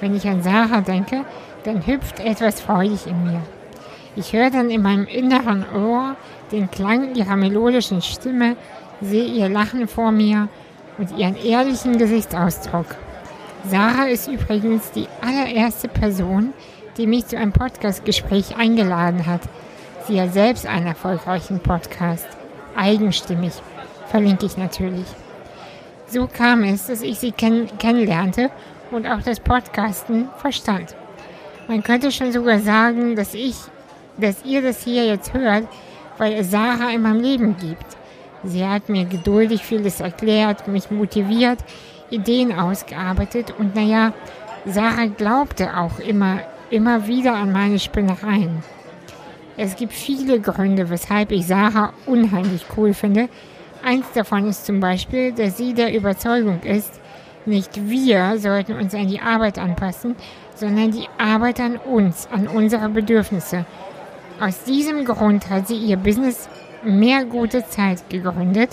Wenn ich an Sarah denke, dann hüpft etwas freudig in mir. Ich höre dann in meinem inneren Ohr den Klang ihrer melodischen Stimme, sehe ihr Lachen vor mir und ihren ehrlichen Gesichtsausdruck. Sarah ist übrigens die allererste Person, die mich zu einem Podcastgespräch eingeladen hat. Sie hat selbst einen erfolgreichen Podcast. Eigenstimmig. Verlinke ich natürlich. So kam es, dass ich sie kenn kennenlernte und auch das Podcasten verstand. Man könnte schon sogar sagen, dass ich, dass ihr das hier jetzt hört, weil es Sarah in meinem Leben gibt. Sie hat mir geduldig vieles erklärt, mich motiviert, Ideen ausgearbeitet und naja, Sarah glaubte auch immer, immer wieder an meine Spinnereien. Es gibt viele Gründe, weshalb ich Sarah unheimlich cool finde. Eins davon ist zum Beispiel, dass sie der Überzeugung ist, nicht wir sollten uns an die Arbeit anpassen, sondern die Arbeit an uns, an unsere Bedürfnisse. Aus diesem Grund hat sie ihr Business Mehr gute Zeit gegründet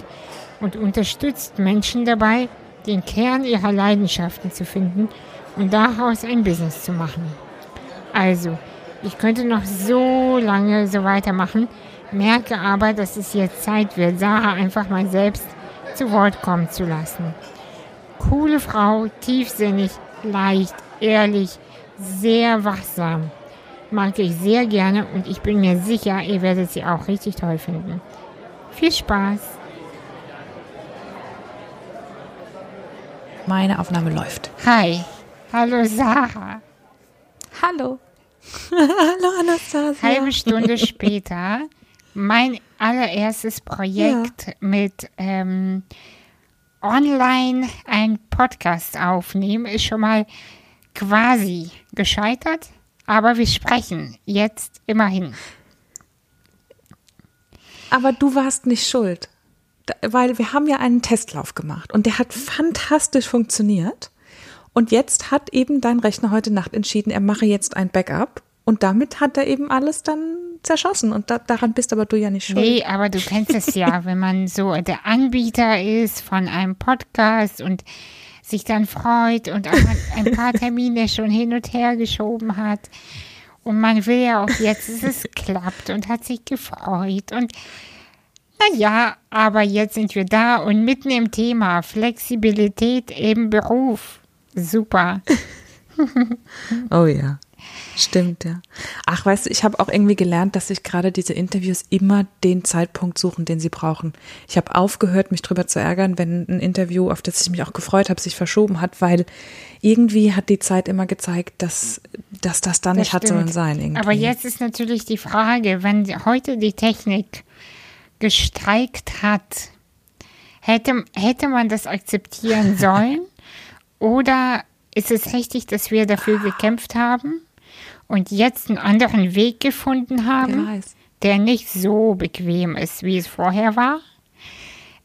und unterstützt Menschen dabei, den Kern ihrer Leidenschaften zu finden und daraus ein Business zu machen. Also, ich könnte noch so lange so weitermachen, merke aber, dass es jetzt Zeit wird, Sarah einfach mal selbst zu Wort kommen zu lassen. Coole Frau, tiefsinnig, leicht, ehrlich, sehr wachsam. Mag ich sehr gerne und ich bin mir sicher, ihr werdet sie auch richtig toll finden. Viel Spaß! Meine Aufnahme läuft. Hi, hallo Sarah. Hallo. hallo Anastasia. Halbe Stunde später mein allererstes Projekt ja. mit ähm, online ein Podcast aufnehmen ist schon mal quasi gescheitert, aber wir sprechen jetzt immerhin. Aber du warst nicht schuld weil wir haben ja einen Testlauf gemacht und der hat fantastisch funktioniert. Und jetzt hat eben dein Rechner heute Nacht entschieden, er mache jetzt ein Backup. Und damit hat er eben alles dann zerschossen. Und da, daran bist aber du ja nicht schuld. Nee, aber du kennst es ja, wenn man so der Anbieter ist von einem Podcast und sich dann freut und auch ein paar Termine schon hin und her geschoben hat. Und man will ja auch jetzt, dass es klappt und hat sich gefreut. Und naja, aber jetzt sind wir da und mitten im Thema Flexibilität im Beruf. Super. oh ja. Stimmt, ja. Ach, weißt du, ich habe auch irgendwie gelernt, dass sich gerade diese Interviews immer den Zeitpunkt suchen, den sie brauchen. Ich habe aufgehört, mich drüber zu ärgern, wenn ein Interview, auf das ich mich auch gefreut habe, sich verschoben hat, weil irgendwie hat die Zeit immer gezeigt, dass, dass das da nicht hat sollen sein. Irgendwie. Aber jetzt ist natürlich die Frage, wenn heute die Technik gestreikt hat, hätte, hätte man das akzeptieren sollen? Oder ist es richtig, dass wir dafür gekämpft haben und jetzt einen anderen Weg gefunden haben, der nicht so bequem ist, wie es vorher war?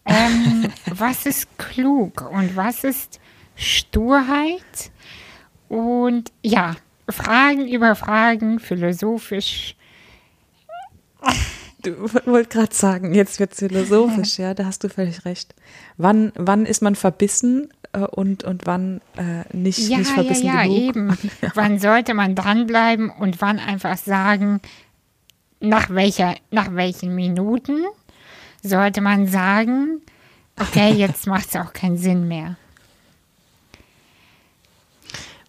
Ähm, was ist klug und was ist Sturheit? Und ja, Fragen über Fragen, philosophisch. Du wollte gerade sagen, jetzt wird es philosophisch, ja, da hast du völlig recht. Wann, wann ist man verbissen äh, und, und wann äh, nicht, ja, nicht verbissen ja, ja, genug? eben. Ja. Wann sollte man dranbleiben und wann einfach sagen, nach, welcher, nach welchen Minuten sollte man sagen, okay, jetzt macht es auch keinen Sinn mehr.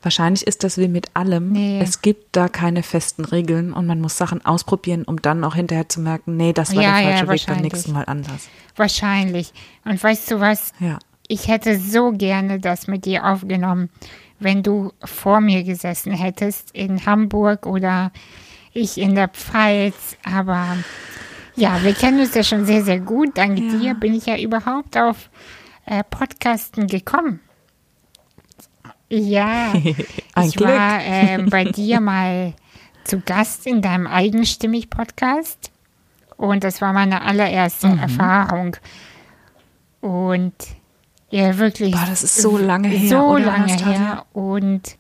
Wahrscheinlich ist das wie mit allem. Nee. Es gibt da keine festen Regeln und man muss Sachen ausprobieren, um dann auch hinterher zu merken, nee, das war ja, der falsche ja, Weg, beim nächsten Mal anders. Wahrscheinlich. Und weißt du was? Ja. Ich hätte so gerne das mit dir aufgenommen, wenn du vor mir gesessen hättest in Hamburg oder ich in der Pfalz. Aber ja, wir kennen uns ja schon sehr, sehr gut. Dank ja. dir bin ich ja überhaupt auf äh, Podcasten gekommen. Ja, ich Glück. war äh, bei dir mal zu Gast in deinem Eigenstimmig-Podcast und das war meine allererste mhm. Erfahrung. Und ja, wirklich. Boah, das ist so lange her. So lange her. Und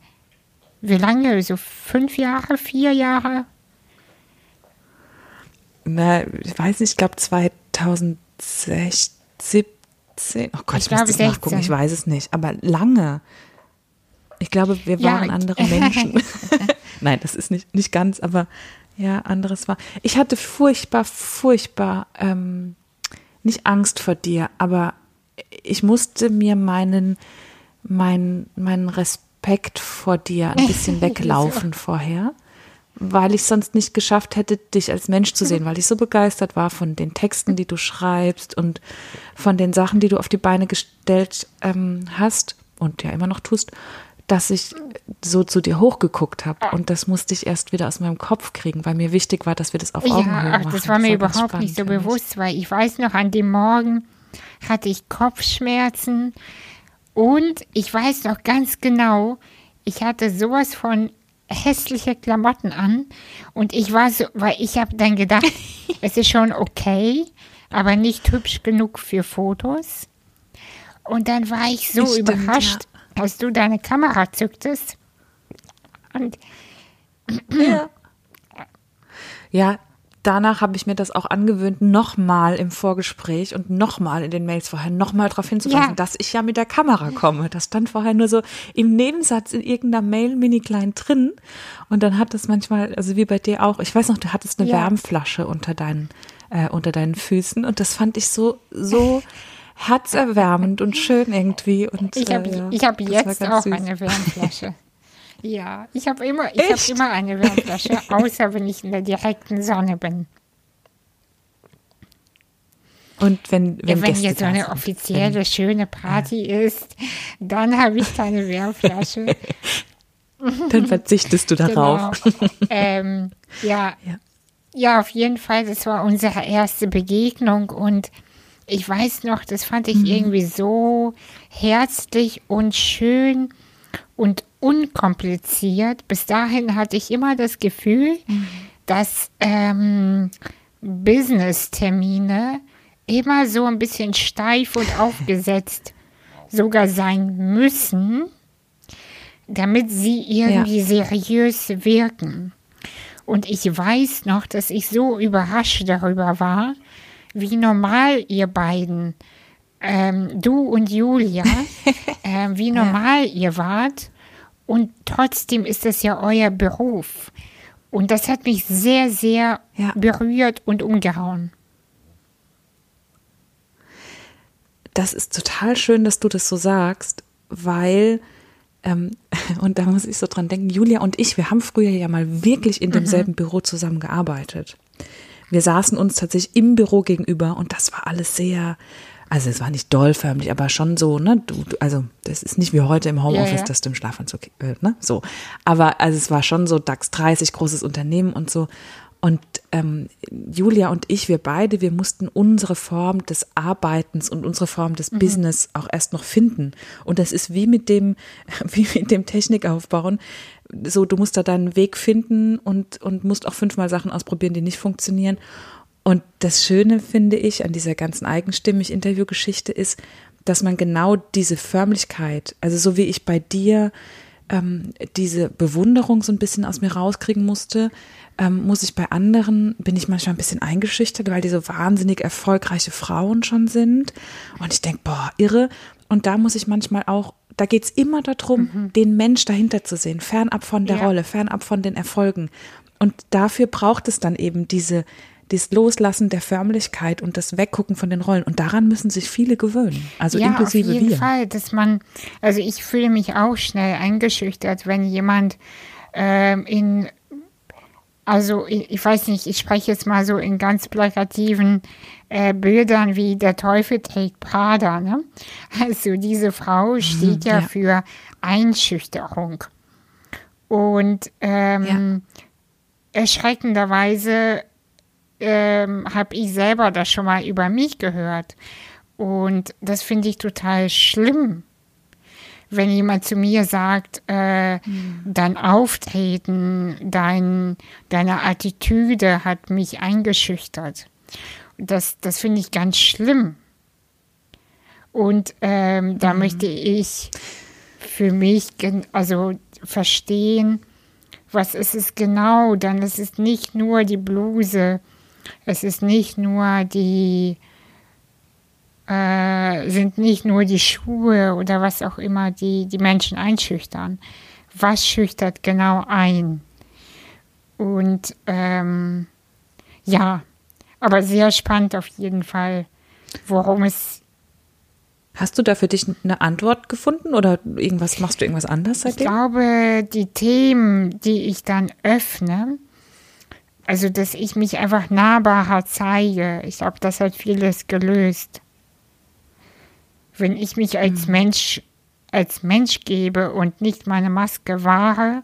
wie lange? So fünf Jahre, vier Jahre? Na, ich weiß nicht, ich glaube 2016, 17. Oh Gott, ich, ich muss das 16. nachgucken, ich weiß es nicht. Aber lange. Ich glaube, wir waren ja. andere Menschen. Nein, das ist nicht, nicht ganz, aber ja, anderes war. Ich hatte furchtbar, furchtbar, ähm, nicht Angst vor dir, aber ich musste mir meinen, meinen, meinen Respekt vor dir ein bisschen weglaufen vorher, weil ich sonst nicht geschafft hätte, dich als Mensch zu sehen, weil ich so begeistert war von den Texten, die du schreibst und von den Sachen, die du auf die Beine gestellt ähm, hast und ja immer noch tust dass ich so zu dir hochgeguckt habe. Und das musste ich erst wieder aus meinem Kopf kriegen, weil mir wichtig war, dass wir das auf Augenhöhe ja, ach, machen. Das war mir das überhaupt nicht so bewusst, weil ich weiß noch, an dem Morgen hatte ich Kopfschmerzen und ich weiß noch ganz genau, ich hatte sowas von hässliche Klamotten an und ich war so, weil ich habe dann gedacht, es ist schon okay, aber nicht hübsch genug für Fotos. Und dann war ich so Stimmt, überrascht, als du deine Kamera zücktest. Und ja. ja, danach habe ich mir das auch angewöhnt, nochmal im Vorgespräch und nochmal in den Mails vorher nochmal darauf hinzuweisen, ja. dass ich ja mit der Kamera komme. Das stand vorher nur so im Nebensatz in irgendeiner Mail mini klein drin. Und dann hat das manchmal, also wie bei dir auch, ich weiß noch, du hattest eine ja. Wärmflasche unter deinen, äh, unter deinen Füßen und das fand ich so, so herzerwärmend und schön irgendwie. Und, ich habe äh, ja, hab jetzt auch süß. eine Wärmflasche. ja, ich habe immer, hab immer eine Wärmflasche, außer wenn ich in der direkten Sonne bin. Und wenn, wenn, ja, wenn jetzt so eine offizielle, wenn, schöne Party ja. ist, dann habe ich keine Wärmflasche. dann verzichtest du darauf. Genau. Ähm, ja, ja. ja, auf jeden Fall, das war unsere erste Begegnung und ich weiß noch, das fand ich mhm. irgendwie so herzlich und schön und unkompliziert. Bis dahin hatte ich immer das Gefühl, mhm. dass ähm, Business-Termine immer so ein bisschen steif und aufgesetzt sogar sein müssen, damit sie irgendwie ja. seriös wirken. Und ich weiß noch, dass ich so überrascht darüber war, wie normal ihr beiden, ähm, du und Julia, äh, wie normal ja. ihr wart. Und trotzdem ist das ja euer Beruf. Und das hat mich sehr, sehr ja. berührt und umgehauen. Das ist total schön, dass du das so sagst, weil, ähm, und da muss ich so dran denken, Julia und ich, wir haben früher ja mal wirklich in demselben mhm. Büro zusammengearbeitet wir saßen uns tatsächlich im Büro gegenüber und das war alles sehr, also es war nicht dollförmlich, aber schon so, ne, du, also das ist nicht wie heute im Homeoffice, ja, ja. dass du im Schlafanzug, äh, ne, so. Aber also es war schon so DAX 30, großes Unternehmen und so. Und ähm, Julia und ich, wir beide, wir mussten unsere Form des Arbeitens und unsere Form des mhm. Business auch erst noch finden. Und das ist wie mit dem, wie mit dem Technikaufbauen so, du musst da deinen Weg finden und, und musst auch fünfmal Sachen ausprobieren, die nicht funktionieren. Und das Schöne, finde ich, an dieser ganzen eigenstimmig Interviewgeschichte ist, dass man genau diese Förmlichkeit, also so wie ich bei dir ähm, diese Bewunderung so ein bisschen aus mir rauskriegen musste, ähm, muss ich bei anderen, bin ich manchmal ein bisschen eingeschüchtert, weil die so wahnsinnig erfolgreiche Frauen schon sind. Und ich denke, boah, irre. Und da muss ich manchmal auch da geht es immer darum, mhm. den Mensch dahinter zu sehen, fernab von der ja. Rolle, fernab von den Erfolgen. Und dafür braucht es dann eben diese, dieses Loslassen der Förmlichkeit und das Weggucken von den Rollen. Und daran müssen sich viele gewöhnen. Also ja, inklusive wir. Auf jeden wir. Fall, dass man, also ich fühle mich auch schnell eingeschüchtert, wenn jemand ähm, in also ich, ich, weiß nicht, ich spreche jetzt mal so in ganz plakativen äh, Bildern wie der Teufel trägt Prada. Ne? Also diese Frau mhm, steht ja, ja, für Einschüchterung. Und ähm, ja. erschreckenderweise ähm, habe ich selber das schon mal über mich gehört. Und das finde ich total schlimm wenn jemand zu mir sagt, äh, mhm. dein Auftreten, dein, deine Attitüde hat mich eingeschüchtert. Das, das finde ich ganz schlimm. Und ähm, da mhm. möchte ich für mich also verstehen, was ist es genau, dann ist es nicht nur die Bluse, es ist nicht nur die äh, sind nicht nur die Schuhe oder was auch immer, die die Menschen einschüchtern. Was schüchtert genau ein? Und ähm, ja, aber sehr spannend auf jeden Fall, worum es. Hast du da für dich eine Antwort gefunden oder irgendwas machst du irgendwas anders seitdem? Ich glaube, die Themen, die ich dann öffne, also dass ich mich einfach nahbarer zeige, ich glaube, das hat vieles gelöst. Wenn ich mich als mhm. Mensch als Mensch gebe und nicht meine Maske wahre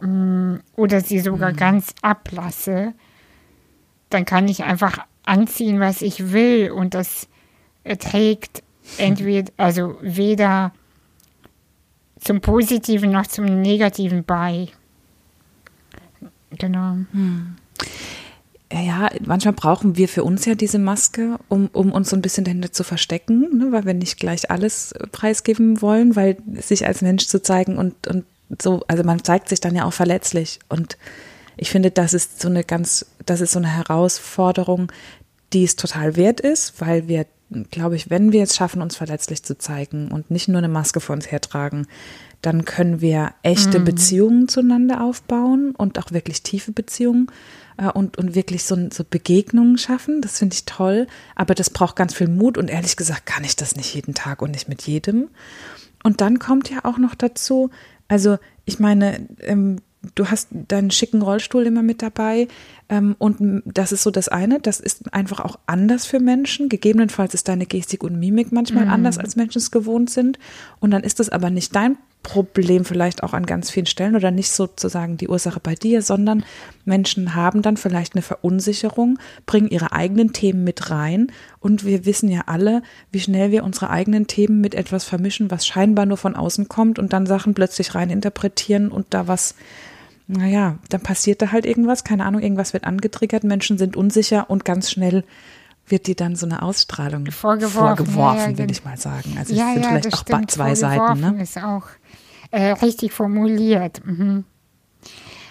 mm, oder sie sogar mhm. ganz ablasse, dann kann ich einfach anziehen, was ich will und das trägt entweder, also weder zum Positiven noch zum Negativen bei. Genau. Hm. Ja, manchmal brauchen wir für uns ja diese Maske, um, um uns so ein bisschen dahinter zu verstecken, ne, weil wir nicht gleich alles preisgeben wollen, weil sich als Mensch zu zeigen und, und so, also man zeigt sich dann ja auch verletzlich. Und ich finde, das ist so eine ganz, das ist so eine Herausforderung, die es total wert ist, weil wir, glaube ich, wenn wir es schaffen, uns verletzlich zu zeigen und nicht nur eine Maske vor uns hertragen, dann können wir echte mhm. Beziehungen zueinander aufbauen und auch wirklich tiefe Beziehungen äh, und, und wirklich so, so Begegnungen schaffen. Das finde ich toll. Aber das braucht ganz viel Mut und ehrlich gesagt kann ich das nicht jeden Tag und nicht mit jedem. Und dann kommt ja auch noch dazu, also ich meine, ähm, du hast deinen schicken Rollstuhl immer mit dabei. Ähm, und das ist so das eine. Das ist einfach auch anders für Menschen. Gegebenenfalls ist deine Gestik und Mimik manchmal mhm. anders, als Menschen es gewohnt sind. Und dann ist das aber nicht dein Problem vielleicht auch an ganz vielen Stellen oder nicht sozusagen die Ursache bei dir, sondern Menschen haben dann vielleicht eine Verunsicherung, bringen ihre eigenen Themen mit rein und wir wissen ja alle, wie schnell wir unsere eigenen Themen mit etwas vermischen, was scheinbar nur von außen kommt und dann Sachen plötzlich rein interpretieren und da was naja, dann passiert da halt irgendwas, keine Ahnung, irgendwas wird angetriggert, Menschen sind unsicher und ganz schnell wird dir dann so eine Ausstrahlung vorgeworfen, vorgeworfen ja, ja, will ich mal sagen. Also ja, es sind ja, vielleicht auch stimmt. zwei Seiten. Ne? ist auch äh, richtig formuliert. Mhm.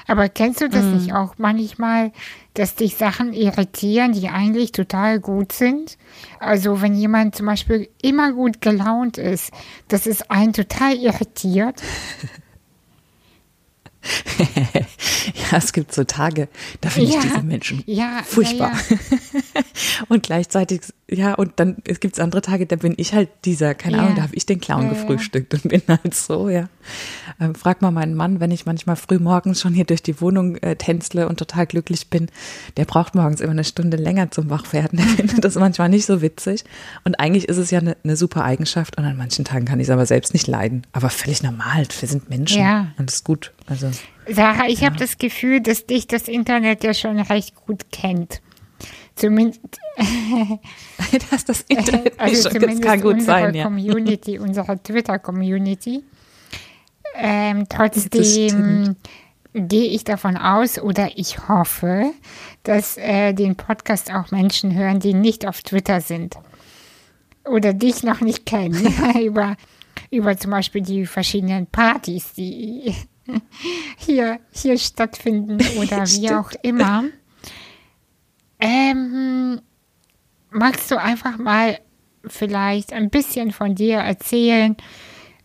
Aber kennst du das mhm. nicht auch manchmal, dass dich Sachen irritieren, die eigentlich total gut sind? Also wenn jemand zum Beispiel immer gut gelaunt ist, dass es einen total irritiert. ja, es gibt so Tage, da finde ja, ich diese Menschen ja, furchtbar. Ja, und gleichzeitig, ja, und dann es gibt andere Tage, da bin ich halt dieser, keine Ahnung, da habe ich den Clown gefrühstückt und bin halt so, ja. Ähm, frag mal meinen Mann, wenn ich manchmal früh morgens schon hier durch die Wohnung äh, tänzle und total glücklich bin, der braucht morgens immer eine Stunde länger zum Wachwerden. Der findet das manchmal nicht so witzig. Und eigentlich ist es ja eine, eine super Eigenschaft und an manchen Tagen kann ich es aber selbst nicht leiden. Aber völlig normal, wir sind Menschen ja. und es ist gut. Also Sarah, ich ja. habe das Gefühl, dass dich das Internet ja schon recht gut kennt. Zumindest. dass das Internet also schon, das kann gut unsere sein, ja. Community, unsere Twitter-Community. Ähm, trotzdem gehe ich davon aus oder ich hoffe, dass äh, den Podcast auch Menschen hören, die nicht auf Twitter sind oder dich noch nicht kennen. über, über zum Beispiel die verschiedenen Partys, die hier, hier stattfinden oder wie auch immer. Ähm, magst du einfach mal vielleicht ein bisschen von dir erzählen,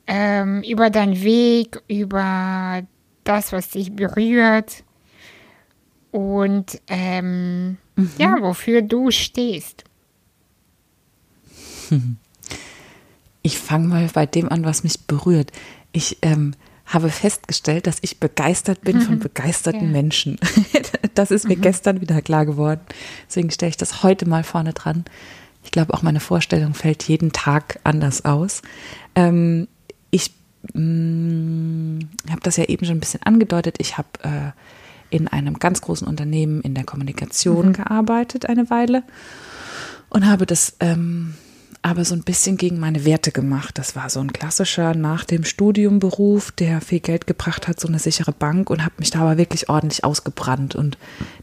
ähm, über deinen Weg, über das, was dich berührt und ähm, mhm. ja, wofür du stehst? Ich fange mal bei dem an, was mich berührt. Ich ähm, habe festgestellt, dass ich begeistert bin von begeisterten ja. Menschen. Das ist mir mhm. gestern wieder klar geworden. Deswegen stelle ich das heute mal vorne dran. Ich glaube, auch meine Vorstellung fällt jeden Tag anders aus. Ähm, ich mm, habe das ja eben schon ein bisschen angedeutet. Ich habe äh, in einem ganz großen Unternehmen in der Kommunikation mhm. gearbeitet eine Weile und habe das ähm, aber so ein bisschen gegen meine Werte gemacht. Das war so ein klassischer nach dem Studium Beruf, der viel Geld gebracht hat, so eine sichere Bank und habe mich da aber wirklich ordentlich ausgebrannt. Und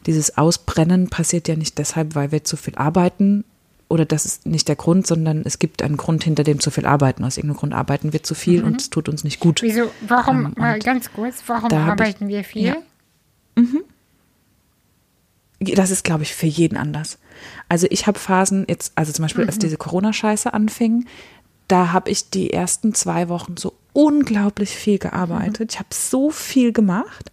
dieses Ausbrennen passiert ja nicht deshalb, weil wir zu viel arbeiten oder das ist nicht der Grund, sondern es gibt einen Grund, hinter dem zu viel arbeiten. Aus irgendeinem Grund arbeiten wir zu viel mhm. und es tut uns nicht gut. Wieso, warum, ähm, mal ganz kurz, warum arbeiten ich, wir viel? Ja. Mhm. Das ist, glaube ich, für jeden anders. Also ich habe Phasen jetzt, also zum Beispiel, als diese Corona-Scheiße anfing, da habe ich die ersten zwei Wochen so unglaublich viel gearbeitet. Ich habe so viel gemacht,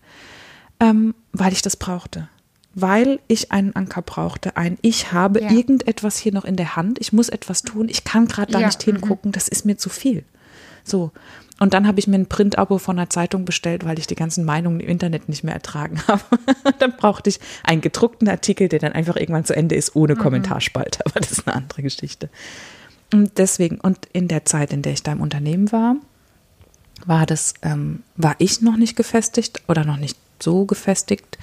ähm, weil ich das brauchte. Weil ich einen Anker brauchte. Ein Ich habe Ja. irgendetwas hier noch in der Hand. Ich muss etwas tun. Ich kann gerade da Ja, nicht hingucken. Das ist mir zu viel. So. Und dann habe ich mir ein Print-Abo von einer Zeitung bestellt, weil ich die ganzen Meinungen im Internet nicht mehr ertragen habe. dann brauchte ich einen gedruckten Artikel, der dann einfach irgendwann zu Ende ist, ohne Kommentarspalte. Aber das ist eine andere Geschichte. Und deswegen, und in der Zeit, in der ich da im Unternehmen war, war das, ähm, war ich noch nicht gefestigt oder noch nicht so gefestigt,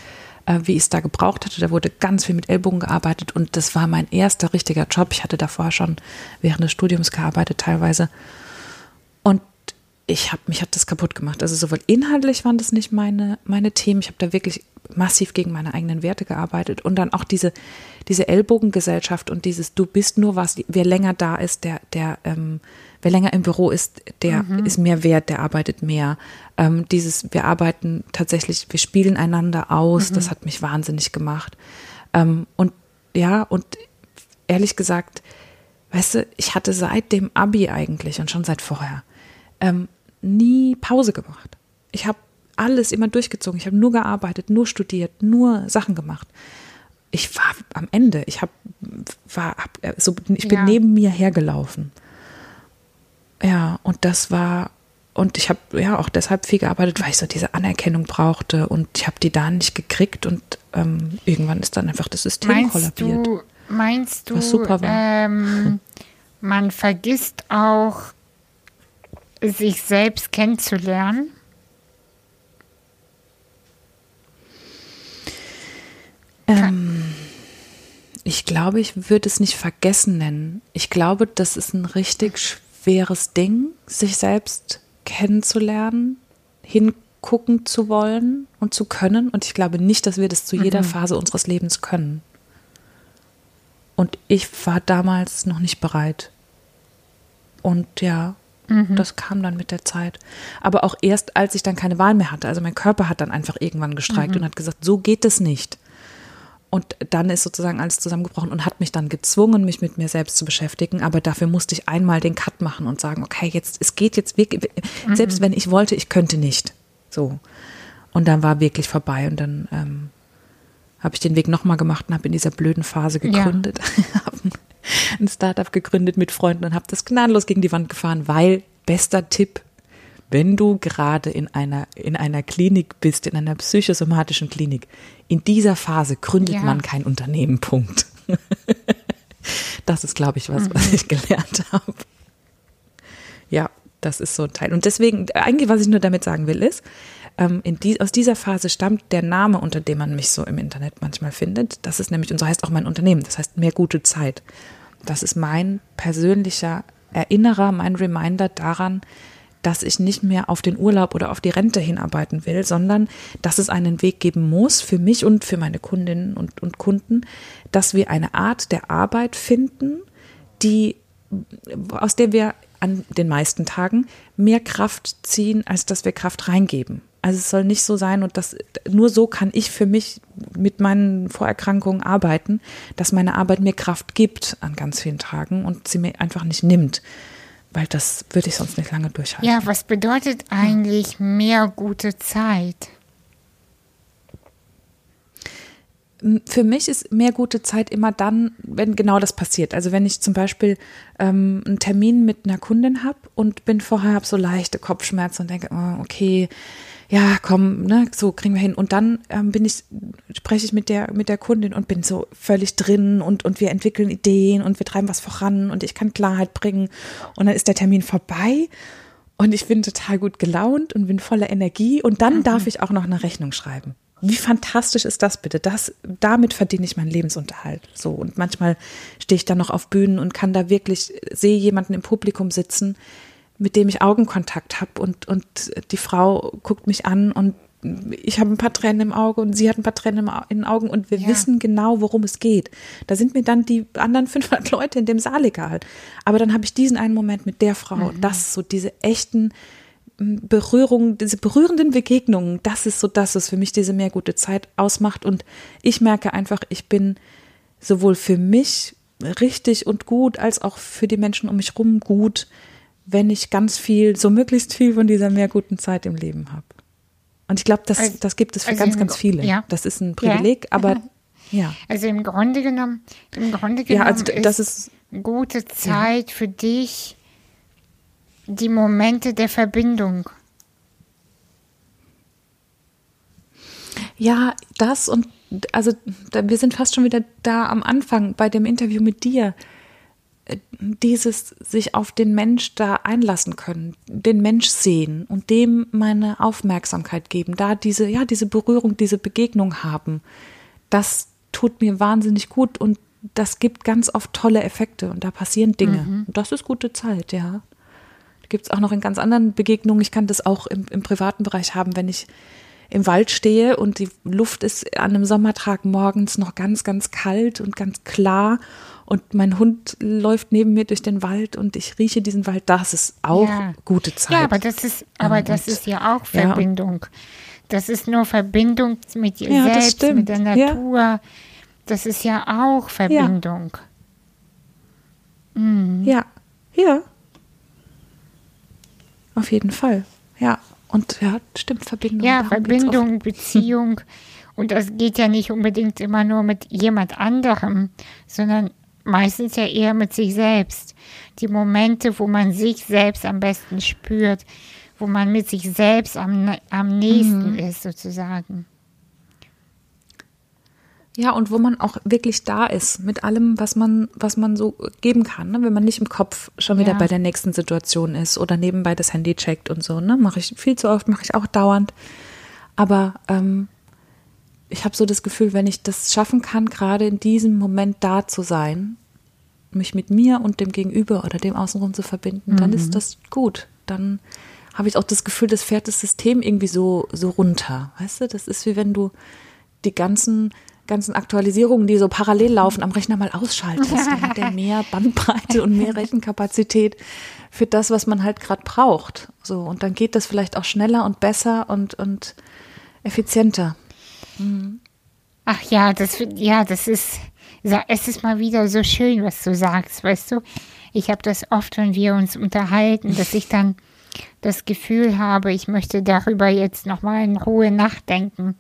äh, wie ich es da gebraucht hatte. Da wurde ganz viel mit Ellbogen gearbeitet und das war mein erster richtiger Job. Ich hatte davor schon während des Studiums gearbeitet teilweise. Und ich habe mich hat das kaputt gemacht. Also sowohl inhaltlich waren das nicht meine meine Themen. Ich habe da wirklich massiv gegen meine eigenen Werte gearbeitet und dann auch diese diese Ellbogengesellschaft und dieses du bist nur was. Wer länger da ist, der der ähm, wer länger im Büro ist, der ist mehr wert, der arbeitet mehr. Ähm, dieses wir arbeiten tatsächlich, wir spielen einander aus. Das hat mich wahnsinnig gemacht. Ähm, und ja und ehrlich gesagt, weißt du, ich hatte seit dem Abi eigentlich und schon seit vorher ähm, nie Pause gemacht. Ich habe alles immer durchgezogen. Ich habe nur gearbeitet, nur studiert, nur Sachen gemacht. Ich war am Ende. Ich habe war hab, äh, so ich bin Ja. neben mir hergelaufen. Ja, und das war und ich habe ja auch deshalb viel gearbeitet, weil ich so diese Anerkennung brauchte und ich habe die da nicht gekriegt und ähm, irgendwann ist dann einfach das System Meinst kollabiert. du, meinst du, Was super war. Ähm, man vergisst auch, sich selbst kennenzulernen? Ähm, ich glaube, ich würde es nicht vergessen nennen. Ich glaube, das ist ein richtig schweres Ding, sich selbst kennenzulernen, hingucken zu wollen und zu können. Und ich glaube nicht, dass wir das zu jeder Phase unseres Lebens können. Und ich war damals noch nicht bereit. Und ja, das kam dann mit der Zeit. Aber auch erst, als ich dann keine Wahl mehr hatte. Also mein Körper hat dann einfach irgendwann gestreikt und hat gesagt, so geht es nicht. Und dann ist sozusagen alles zusammengebrochen und hat mich dann gezwungen, mich mit mir selbst zu beschäftigen. Aber dafür musste ich einmal den Cut machen und sagen, okay, jetzt, es geht jetzt wirklich, selbst wenn ich wollte, ich könnte nicht. So. Und dann war wirklich vorbei und dann ähm, habe ich den Weg nochmal gemacht und habe in dieser blöden Phase gegründet. Hab ein Startup gegründet mit Freunden und habe das gnadenlos gegen die Wand gefahren, weil, bester Tipp, wenn du gerade in einer, in einer Klinik bist, in einer psychosomatischen Klinik, in dieser Phase gründet Ja. man kein Unternehmen, Punkt. Das ist, glaube ich, was, was ich gelernt habe. Ja, das ist so ein Teil. Und deswegen, eigentlich, was ich nur damit sagen will, ist, ähm, die, aus dieser Phase stammt der Name, unter dem man mich so im Internet manchmal findet. Das ist nämlich, und so heißt auch mein Unternehmen, das heißt mehr gute Zeit. Das ist mein persönlicher Erinnerer, mein Reminder daran, dass ich nicht mehr auf den Urlaub oder auf die Rente hinarbeiten will, sondern dass es einen Weg geben muss für mich und für meine Kundinnen und, und Kunden, dass wir eine Art der Arbeit finden, die, aus der wir an den meisten Tagen mehr Kraft ziehen, als dass wir Kraft reingeben. Also es soll nicht so sein und das, nur so kann ich für mich mit meinen Vorerkrankungen arbeiten, dass meine Arbeit mir Kraft gibt an ganz vielen Tagen und sie mir einfach nicht nimmt. Weil das würde ich sonst nicht lange durchhalten. Ja, was bedeutet eigentlich mehr gute Zeit? Für mich ist mehr gute Zeit immer dann, wenn genau das passiert. Also wenn ich zum Beispiel ähm, einen Termin mit einer Kundin habe und bin vorher habe so leichte Kopfschmerzen und denke, oh, okay, ja, komm, ne, so kriegen wir hin. Und dann ähm, bin ich, spreche ich mit der, mit der Kundin und bin so völlig drin und, und wir entwickeln Ideen und wir treiben was voran und ich kann Klarheit bringen. Und dann ist der Termin vorbei und ich bin total gut gelaunt und bin voller Energie und dann darf ich auch noch eine Rechnung schreiben. Wie fantastisch ist das bitte? Das, damit verdiene ich meinen Lebensunterhalt. So. Und manchmal stehe ich dann noch auf Bühnen und kann da wirklich, sehe jemanden im Publikum sitzen, mit dem ich Augenkontakt habe und, und die Frau guckt mich an und ich habe ein paar Tränen im Auge und sie hat ein paar Tränen in den Augen und wir Ja. wissen genau, worum es geht. Da sind mir dann die anderen 500 Leute in dem Saal egal. Aber dann habe ich diesen einen Moment mit der Frau. Und das so diese echten m, Berührungen, diese berührenden Begegnungen. Das ist so das, was für mich diese mehr gute Zeit ausmacht. Und ich merke einfach, ich bin sowohl für mich richtig und gut, als auch für die Menschen um mich rum gut, wenn ich ganz viel, so möglichst viel von dieser mehr guten Zeit im Leben habe. Und ich glaube, das, also, das gibt es für also ganz, ganz viele. Ja. Das ist ein Privileg, ja. aber ja. Also im Grunde genommen, im Grunde genommen ja, also das ist, ist gute Zeit ja. für dich die Momente der Verbindung. Ja, das und also wir sind fast schon wieder da am Anfang bei dem Interview mit dir. Dieses sich auf den Mensch da einlassen können, den Mensch sehen und dem meine Aufmerksamkeit geben, da diese, ja, diese Berührung, diese Begegnung haben, das tut mir wahnsinnig gut und das gibt ganz oft tolle Effekte und da passieren Dinge. Mhm. Und das ist gute Zeit, ja. Gibt es auch noch in ganz anderen Begegnungen. Ich kann das auch im, im privaten Bereich haben, wenn ich im Wald stehe und die Luft ist an einem Sommertag morgens noch ganz, ganz kalt und ganz klar und mein Hund läuft neben mir durch den Wald und ich rieche diesen Wald, das ist auch ja. gute Zeit. Ja, aber das ist, aber und, das ist ja auch Verbindung. Ja. Das ist nur Verbindung mit dir ja, selbst, mit der Natur. Das ist ja auch Verbindung. Mhm. Ja, ja. Auf jeden Fall. Ja. Und ja, stimmt, Verbindung. Ja, Verbindung, Beziehung. Und das geht ja nicht unbedingt immer nur mit jemand anderem, sondern meistens ja eher mit sich selbst. Die Momente, wo man sich selbst am besten spürt, wo man mit sich selbst am, am nächsten mhm. ist, sozusagen. Ja, und wo man auch wirklich da ist mit allem, was man, was man so geben kann, ne? wenn man nicht im Kopf schon wieder ja. bei der nächsten Situation ist oder nebenbei das Handy checkt und so. Ne? Mache ich viel zu oft, mache ich auch dauernd. Aber ähm, ich habe so das Gefühl, wenn ich das schaffen kann, gerade in diesem Moment da zu sein, mich mit mir und dem Gegenüber oder dem Außenrum zu verbinden, mhm. dann ist mhm. das gut. Dann habe ich auch das Gefühl, das fährt das System irgendwie so, so runter. Weißt du, das ist wie wenn du die ganzen ganzen Aktualisierungen, die so parallel laufen, am Rechner mal ausschaltest. Dann hat der mehr Bandbreite und mehr Rechenkapazität für das, was man halt gerade braucht. So, und dann geht das vielleicht auch schneller und besser und, und effizienter. Ach ja, das, ja, das ist, es ist mal wieder so schön, was du sagst, weißt du? Ich habe das oft, wenn wir uns unterhalten, dass ich dann das Gefühl habe, ich möchte darüber jetzt nochmal in Ruhe nachdenken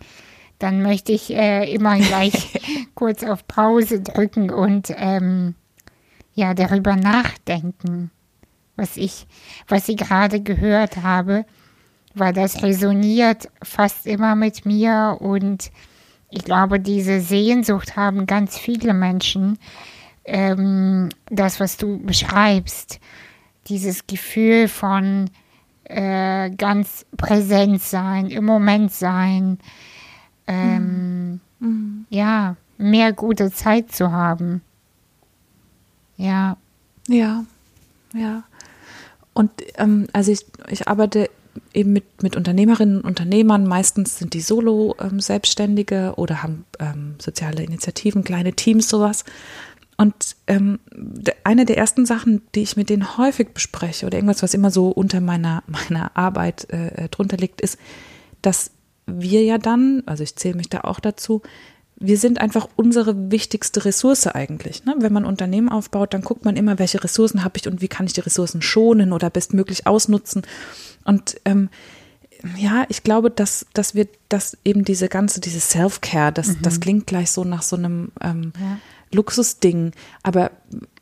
dann möchte ich äh, immer gleich kurz auf Pause drücken und ähm, ja darüber nachdenken, was ich, was ich gerade gehört habe, weil das resoniert fast immer mit mir und ich glaube, diese Sehnsucht haben ganz viele Menschen. Ähm, das, was du beschreibst, dieses Gefühl von äh, ganz präsent sein, im Moment sein, ähm, mhm. ja, mehr gute Zeit zu haben. Ja. Ja, ja. Und ähm, also ich, ich arbeite eben mit, mit Unternehmerinnen und Unternehmern. Meistens sind die Solo-Selbstständige ähm, oder haben ähm, soziale Initiativen, kleine Teams, sowas. Und ähm, eine der ersten Sachen, die ich mit denen häufig bespreche oder irgendwas, was immer so unter meiner, meiner Arbeit äh, drunter liegt, ist, dass wir ja dann, also ich zähle mich da auch dazu, wir sind einfach unsere wichtigste Ressource eigentlich. Ne? Wenn man Unternehmen aufbaut, dann guckt man immer, welche Ressourcen habe ich und wie kann ich die Ressourcen schonen oder bestmöglich ausnutzen. Und ähm, ja, ich glaube, dass, dass wir, dass eben diese ganze, diese Self-Care, das, mhm. das klingt gleich so nach so einem ähm, ja. Luxusding. Aber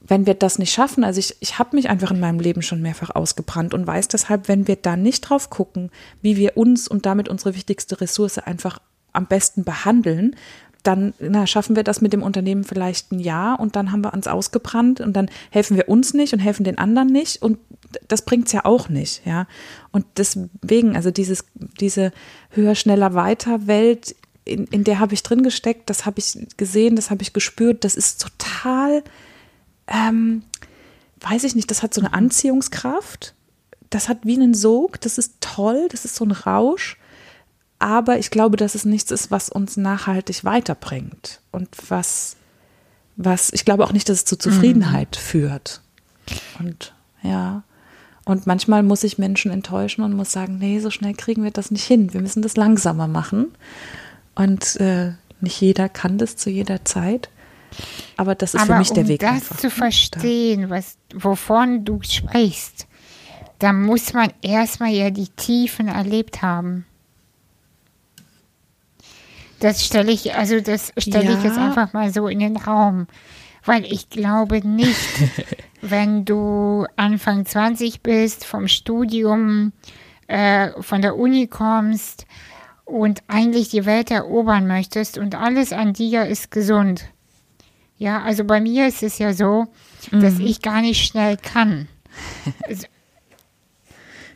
wenn wir das nicht schaffen, also ich, ich habe mich einfach in meinem Leben schon mehrfach ausgebrannt und weiß deshalb, wenn wir da nicht drauf gucken, wie wir uns und damit unsere wichtigste Ressource einfach am besten behandeln, dann na, schaffen wir das mit dem Unternehmen vielleicht ein Jahr und dann haben wir uns ausgebrannt und dann helfen wir uns nicht und helfen den anderen nicht und das bringt es ja auch nicht, ja. Und deswegen, also dieses, diese höher, schneller, weiter Welt, in, in der habe ich drin gesteckt, das habe ich gesehen, das habe ich gespürt, das ist total ähm, weiß ich nicht, das hat so eine Anziehungskraft. Das hat wie einen Sog, das ist toll, das ist so ein Rausch. Aber ich glaube, dass es nichts ist, was uns nachhaltig weiterbringt. Und was, was, ich glaube auch nicht, dass es zu Zufriedenheit mhm. führt. Und ja. Und manchmal muss ich Menschen enttäuschen und muss sagen, nee, so schnell kriegen wir das nicht hin. Wir müssen das langsamer machen. Und äh, nicht jeder kann das zu jeder Zeit. Aber das ist Aber für mich der um Weg. das einfach, zu verstehen, was, wovon du sprichst, da muss man erstmal ja die Tiefen erlebt haben. Das stelle ich, also das stelle ich Ja. jetzt einfach mal so in den Raum. Weil ich glaube nicht, wenn du Anfang 20 bist, vom Studium, äh, von der Uni kommst und eigentlich die Welt erobern möchtest und alles an dir ist gesund. Ja, also bei mir ist es ja so, dass Mhm. ich gar nicht schnell kann.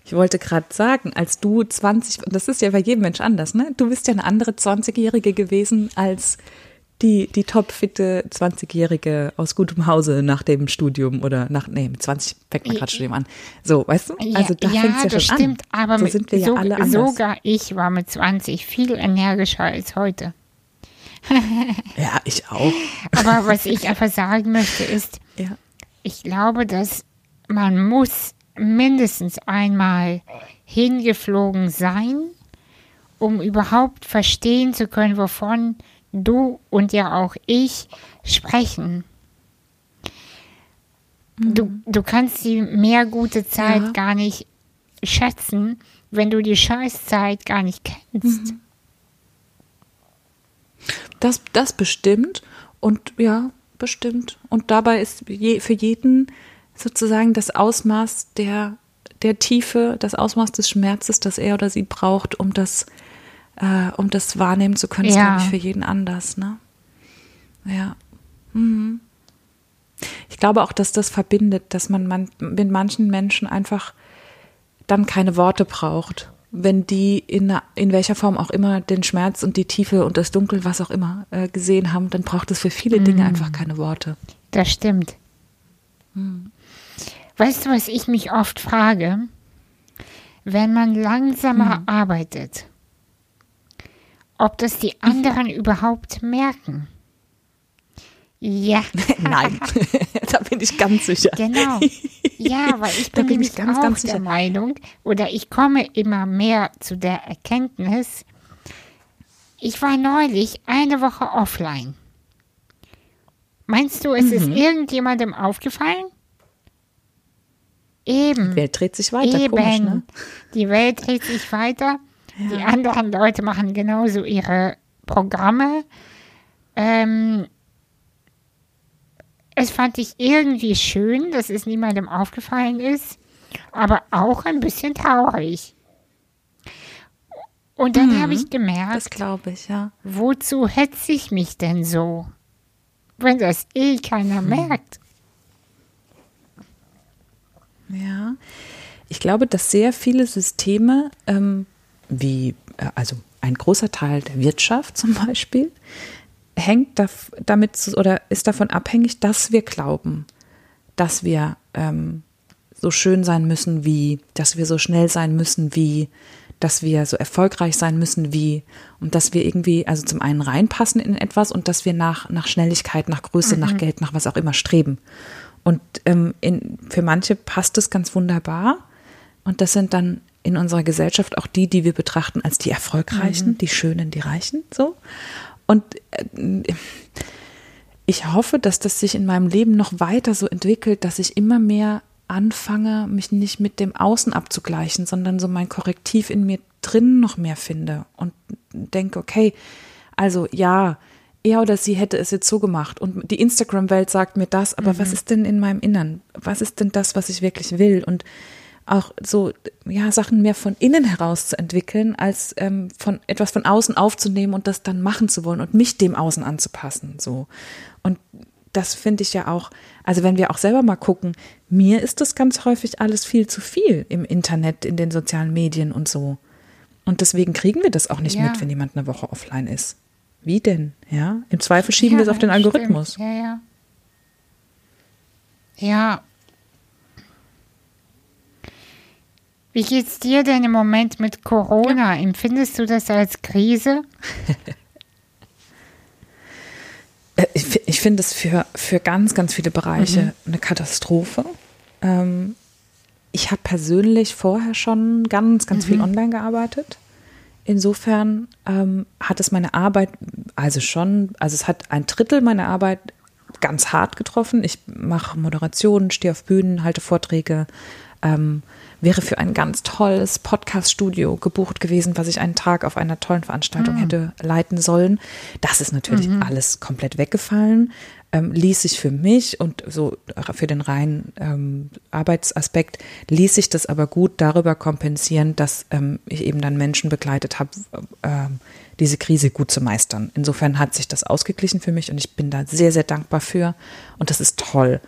Ich wollte gerade sagen, als du 20, und das ist ja bei jedem Mensch anders, ne? Du bist ja eine andere 20-Jährige gewesen als die, die topfitte 20-Jährige aus gutem Hause nach dem Studium oder nach, nee, mit 20 fängt man gerade Studium an. So, weißt du? Also da ja, fängt's ja das schon stimmt, an. aber so sind wir ja so, alle anders. sogar ich war mit 20 viel energischer als heute. Ja, ich auch. Aber was ich einfach sagen möchte ist, Ja. ich glaube, dass man muss mindestens einmal hingeflogen sein, um überhaupt verstehen zu können, wovon du und ja auch ich sprechen. Du, du kannst die mehr gute Zeit Ja. gar nicht schätzen, wenn du die Scheißzeit gar nicht kennst. Das, das bestimmt und ja, bestimmt. Und dabei ist je, für jeden sozusagen das Ausmaß der, der Tiefe, das Ausmaß des Schmerzes, das er oder sie braucht, um das, äh, um das wahrnehmen zu können, ist, Ja. glaube ich, für jeden anders, ne? Ja. Mhm. Ich glaube auch, dass das verbindet, dass man, man mit manchen Menschen einfach dann keine Worte braucht, wenn die in, in welcher Form auch immer den Schmerz und die Tiefe und das Dunkel, was auch immer, äh, gesehen haben, dann braucht es für viele Dinge einfach keine Worte. Das stimmt. Weißt du, was ich mich oft frage? Wenn man langsamer arbeitet, ob das die anderen überhaupt merken? Ja, Nein, da bin ich ganz sicher. genau. Ja, weil ich bin, bin ich ganz, auch ganz der sicher. Meinung, oder ich komme immer mehr zu der Erkenntnis, ich war neulich eine Woche offline. Meinst du, es Mhm. ist irgendjemandem aufgefallen? Eben. Die Welt dreht sich weiter, Eben. komisch, ne? Die Welt dreht sich weiter. Die anderen Leute machen genauso ihre Programme. Ähm, es fand ich irgendwie schön, dass es niemandem aufgefallen ist, aber auch ein bisschen traurig. Und dann habe ich Das gemerkt, glaube ich, ja. wozu hetze ich mich denn so, wenn das eh keiner Hm. merkt? Ja, ich glaube, dass sehr viele Systeme, ähm, wie äh, also ein großer Teil der Wirtschaft zum Beispiel, hängt daf- damit zu, oder ist davon abhängig, dass wir glauben, dass wir ähm, so schön sein müssen wie, dass wir so schnell sein müssen wie, dass wir so erfolgreich sein müssen wie und dass wir irgendwie, also zum einen reinpassen in etwas und dass wir nach, nach Schnelligkeit, nach Größe, nach Geld, nach was auch immer streben. Und ähm, in, für manche passt es ganz wunderbar. Und das sind dann in unserer Gesellschaft auch die, die wir betrachten als die Erfolgreichen, die Schönen, die Reichen. So. Und äh, ich hoffe, dass das sich in meinem Leben noch weiter so entwickelt, dass ich immer mehr anfange, mich nicht mit dem Außen abzugleichen, sondern so mein Korrektiv in mir drin noch mehr finde und denke, okay, also ja, er oder sie hätte es jetzt so gemacht und die Instagram-Welt sagt mir das, aber was ist denn in meinem Innern? Was ist denn das, was ich wirklich will? Und auch so, ja, Sachen mehr von innen heraus zu entwickeln, als ähm, von etwas von außen aufzunehmen und das dann machen zu wollen und mich dem Außen anzupassen, so. Und das finde ich ja auch, also wenn wir auch selber mal gucken, mir ist das ganz häufig alles viel zu viel im Internet, in den sozialen Medien und so. Und deswegen kriegen wir das auch nicht Ja. mit, wenn jemand eine Woche offline ist. Wie denn? Ja, im Zweifel schieben wir es Ja, auf den stimmt. Algorithmus. Ja, ja. Ja. Wie geht's dir denn im Moment mit Corona? Empfindest du das als Krise? Äh, Ich, ich finde es für, für ganz, ganz viele Bereiche Mhm. eine Katastrophe. Ähm, ich habe persönlich vorher schon ganz, ganz Mhm. viel online gearbeitet. Insofern ähm, hat es meine Arbeit, also schon, also es hat ein Drittel meiner Arbeit ganz hart getroffen. Ich mache Moderationen, stehe auf Bühnen, halte Vorträge, ähm, wäre für ein ganz tolles Podcast-Studio gebucht gewesen, was ich einen Tag auf einer tollen Veranstaltung mhm. hätte leiten sollen. Das ist natürlich mhm. alles komplett weggefallen. Ähm, ließ sich für mich und so für den reinen ähm, Arbeitsaspekt ließ sich das aber gut darüber kompensieren, dass ähm, ich eben dann Menschen begleitet habe, ähm, diese Krise gut zu meistern. Insofern hat sich das ausgeglichen für mich und ich bin da sehr, sehr dankbar für und das ist toll.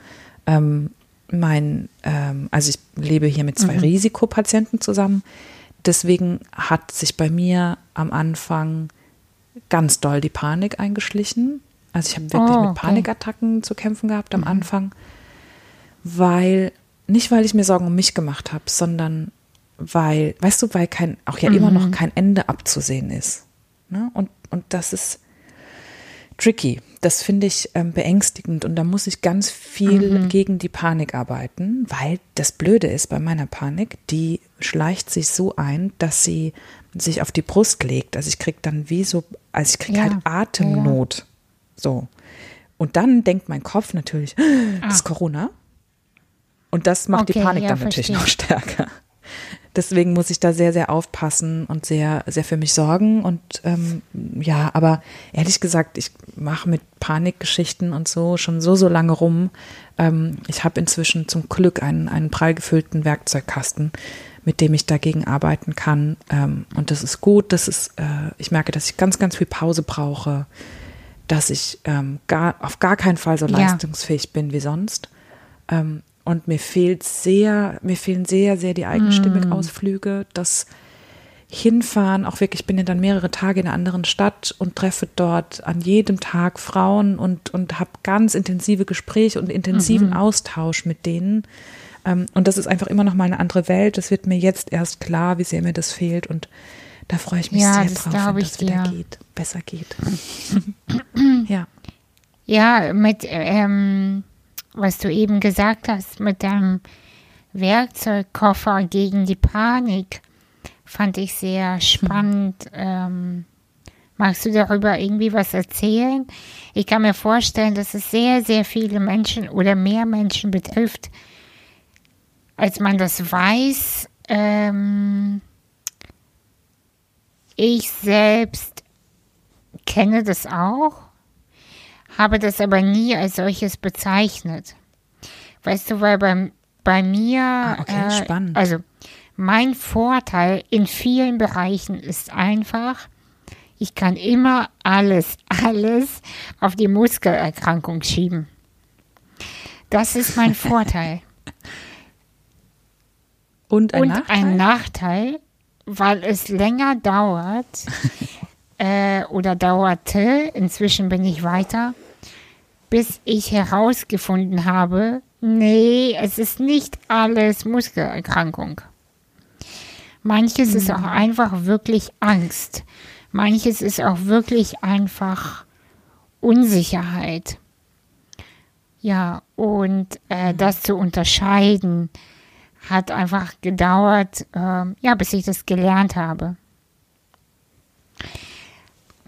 Ähm, mein, ähm, also ich lebe hier mit zwei mhm. Risikopatienten zusammen. Deswegen hat sich bei mir am Anfang ganz doll die Panik eingeschlichen. Also ich habe wirklich oh, okay. mit Panikattacken zu kämpfen gehabt am mhm. Anfang, weil, nicht weil ich mir Sorgen um mich gemacht habe, sondern weil, weißt du, weil kein, auch ja mhm. immer noch mhm. kein Ende abzusehen ist. Ne? Und, und das ist tricky. Das finde ich ähm, beängstigend und da muss ich ganz viel mhm. gegen die Panik arbeiten, weil das Blöde ist bei meiner Panik, die schleicht sich so ein, dass sie sich auf die Brust legt. Also ich kriege dann wie so, also ich kriege ja. halt Atemnot. Ja. So. Und dann denkt mein Kopf natürlich, ah. das ist Corona. Und das macht okay, die Panik ja, dann natürlich noch stärker. Deswegen muss ich da sehr, sehr aufpassen und sehr, sehr für mich sorgen. Und ähm, ja, aber ehrlich gesagt, ich mache mit Panikgeschichten und so schon so, so lange rum. Ähm, ich habe inzwischen zum Glück einen, einen prall gefüllten Werkzeugkasten, mit dem ich dagegen arbeiten kann. Ähm, und das ist gut. Das ist, äh, ich merke, dass ich ganz, ganz viel Pause brauche, dass ich ähm, gar, auf gar keinen Fall so leistungsfähig bin wie sonst. Ähm, und mir fehlt sehr, mir fehlen sehr, sehr die eigenstimmig mm. Ausflüge, das Hinfahren, auch wirklich, ich bin ja dann mehrere Tage in einer anderen Stadt und treffe dort an jedem Tag Frauen und, und habe ganz intensive Gespräche und intensiven mhm. Austausch mit denen. Ähm, und das ist einfach immer noch mal eine andere Welt. Das wird mir jetzt erst klar, wie sehr mir das fehlt. Und da freue ich mich ja, sehr drauf, wenn das wieder geht, besser geht. ja. Ja, mit ähm, was du eben gesagt hast mit deinem Werkzeugkoffer gegen die Panik, fand ich sehr spannend. Ähm, magst du darüber irgendwie was erzählen? Ich kann mir vorstellen, dass es sehr, sehr viele Menschen oder mehr Menschen betrifft, als man das weiß. Ähm, ich selbst kenne das auch habe das aber nie als solches bezeichnet. Weißt du, weil bei, bei mir, ah, okay, äh, spannend. also mein Vorteil in vielen Bereichen ist einfach, ich kann immer alles, alles auf die Muskelerkrankung schieben. Das ist mein Vorteil. Und ein Und Nachteil? ein Nachteil, weil es länger dauert äh, oder dauerte, inzwischen bin ich weiter, bis ich herausgefunden habe, nee, es ist nicht alles Muskelerkrankung. Manches mhm. ist auch einfach wirklich Angst. Manches ist auch wirklich einfach Unsicherheit. Ja, und äh, mhm. das zu unterscheiden hat einfach gedauert, äh, ja, bis ich das gelernt habe.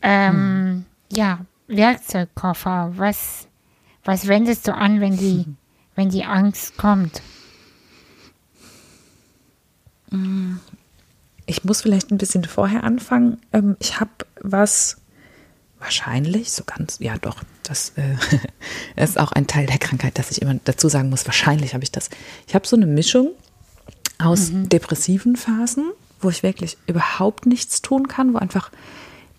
Ähm, mhm. Ja, Werkzeugkoffer, was was wendest du an, wenn die, wenn die Angst kommt? Ich muss vielleicht ein bisschen vorher anfangen. Ähm, ich habe was wahrscheinlich, so ganz, ja doch, das äh, ist auch ein Teil der Krankheit, dass ich immer dazu sagen muss, wahrscheinlich habe ich das. Ich habe so eine Mischung aus mhm. depressiven Phasen, wo ich wirklich überhaupt nichts tun kann, wo einfach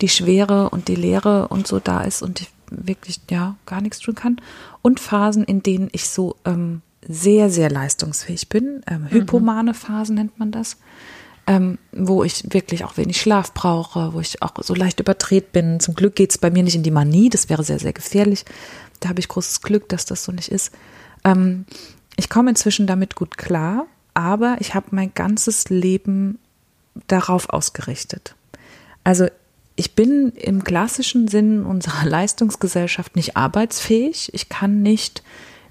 die Schwere und die Leere und so da ist und ich wirklich ja gar nichts tun kann. Und Phasen, in denen ich so ähm, sehr, sehr leistungsfähig bin. Ähm, mhm. hypomane Phasen nennt man das. Ähm, wo ich wirklich auch wenig Schlaf brauche, wo ich auch so leicht überdreht bin. Zum Glück geht es bei mir nicht in die Manie, das wäre sehr, sehr gefährlich. Da habe ich großes Glück, dass das so nicht ist. Ähm, ich komme inzwischen damit gut klar, aber ich habe mein ganzes Leben darauf ausgerichtet. Also ich bin im klassischen Sinn unserer Leistungsgesellschaft nicht arbeitsfähig. Ich kann nicht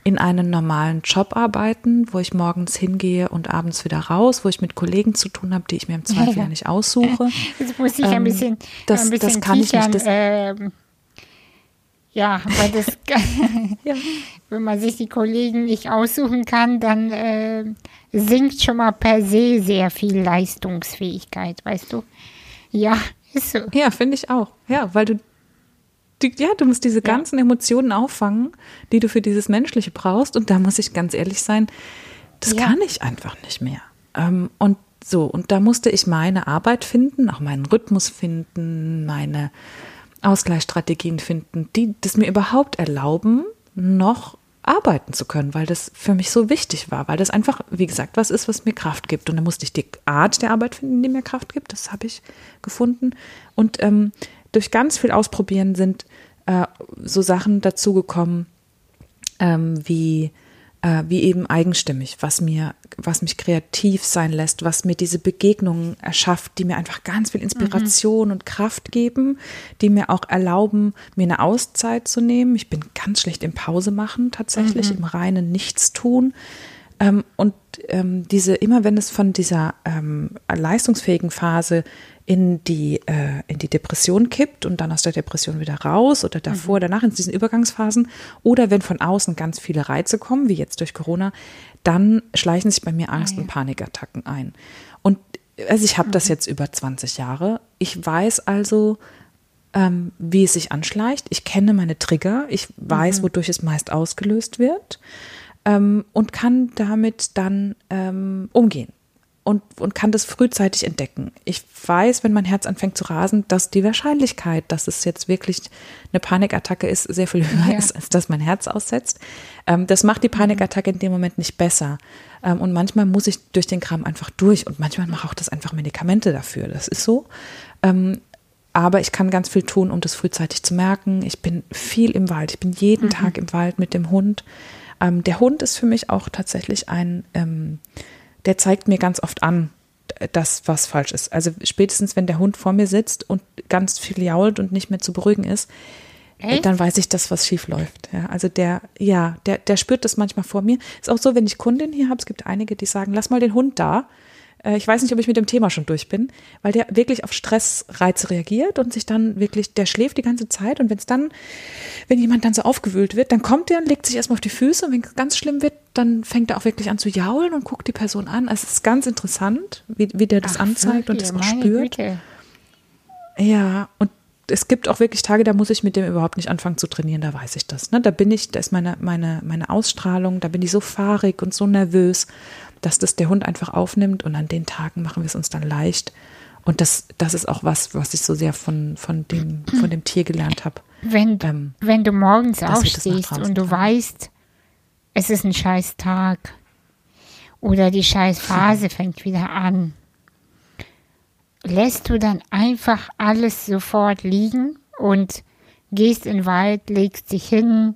in einem normalen Job arbeiten, wo ich morgens hingehe und abends wieder raus, wo ich mit Kollegen zu tun habe, die ich mir im Zweifel ja nicht aussuche. Jetzt muss ich ein ähm, bisschen, das, ein bisschen das kann kichern. ich nicht. Das, ähm, Ja, weil das, ja. wenn man sich die Kollegen nicht aussuchen kann, dann äh, sinkt schon mal per se sehr viel Leistungsfähigkeit, weißt du? Ja, ist so. Ja, finde ich auch. Ja, weil du, du, ja, du musst diese ganzen Emotionen auffangen, die du für dieses Menschliche brauchst. Und da muss ich ganz ehrlich sein, das ja. kann ich einfach nicht mehr. Ähm, und so, und da musste ich meine Arbeit finden, auch meinen Rhythmus finden, meine Ausgleichsstrategien finden, die das mir überhaupt erlauben, noch arbeiten zu können, weil das für mich so wichtig war, weil das einfach, wie gesagt, was ist, was mir Kraft gibt. Und da musste ich die Art der Arbeit finden, die mir Kraft gibt. Das habe ich gefunden. Und ähm, durch ganz viel Ausprobieren sind äh, so Sachen dazugekommen, ähm, wie äh, wie eben eigenstimmig, was mir, was mich kreativ sein lässt, was mir diese Begegnungen erschafft, die mir einfach ganz viel Inspiration mhm. und Kraft geben, die mir auch erlauben, mir eine Auszeit zu nehmen. Ich bin ganz schlecht im Pause machen tatsächlich, mhm. im reinen Nichtstun. Ähm, und ähm, diese, immer wenn es von dieser ähm, leistungsfähigen Phase in die, äh, in die Depression kippt und dann aus der Depression wieder raus oder davor, mhm. danach in diesen Übergangsphasen oder wenn von außen ganz viele Reize kommen, wie jetzt durch Corona, dann schleichen sich bei mir Angst- ja. und Panikattacken ein. Und also ich habe mhm. das jetzt über 20 Jahre. Ich weiß also, ähm, wie es sich anschleicht. Ich kenne meine Trigger. Ich weiß, mhm. wodurch es meist ausgelöst wird ähm, und kann damit dann ähm, umgehen und, und kann das frühzeitig entdecken. Ich weiß, wenn mein Herz anfängt zu rasen, dass die Wahrscheinlichkeit, dass es jetzt wirklich eine Panikattacke ist, sehr viel höher ja. ist, als dass mein Herz aussetzt. Ähm, das macht die Panikattacke in dem Moment nicht besser. Ähm, und manchmal muss ich durch den Kram einfach durch und manchmal mache auch das einfach Medikamente dafür. Das ist so. Ähm, aber ich kann ganz viel tun, um das frühzeitig zu merken. Ich bin viel im Wald. Ich bin jeden mhm. Tag im Wald mit dem Hund. Ähm, der Hund ist für mich auch tatsächlich ein ähm, der zeigt mir ganz oft an, dass was falsch ist. Also spätestens, wenn der Hund vor mir sitzt und ganz viel jault und nicht mehr zu beruhigen ist, Echt? dann weiß ich, dass was schief läuft. Ja, also der, ja, der, der spürt das manchmal vor mir. Ist auch so, wenn ich Kundin hier habe, es gibt einige, die sagen, lass mal den Hund da. Äh, ich weiß nicht, ob ich mit dem Thema schon durch bin, weil der wirklich auf Stressreize reagiert und sich dann wirklich, der schläft die ganze Zeit und wenn es dann, wenn jemand dann so aufgewühlt wird, dann kommt der und legt sich erstmal auf die Füße und wenn es ganz schlimm wird, dann fängt er auch wirklich an zu jaulen und guckt die Person an. Also es ist ganz interessant, wie, wie der das Ach, anzeigt und das auch spürt. Güte. Ja, und es gibt auch wirklich Tage, da muss ich mit dem überhaupt nicht anfangen zu trainieren, da weiß ich das. Ne? Da bin ich, da ist meine, meine, meine Ausstrahlung, da bin ich so fahrig und so nervös dass das der Hund einfach aufnimmt und an den Tagen machen wir es uns dann leicht. Und das, das ist auch was, was ich so sehr von, von, dem, von dem Tier gelernt habe. Wenn, ähm, wenn du morgens aufstehst und du tragen. weißt, es ist ein scheiß Tag oder die scheiß Phase fängt wieder an, lässt du dann einfach alles sofort liegen und gehst in den Wald, legst dich hin,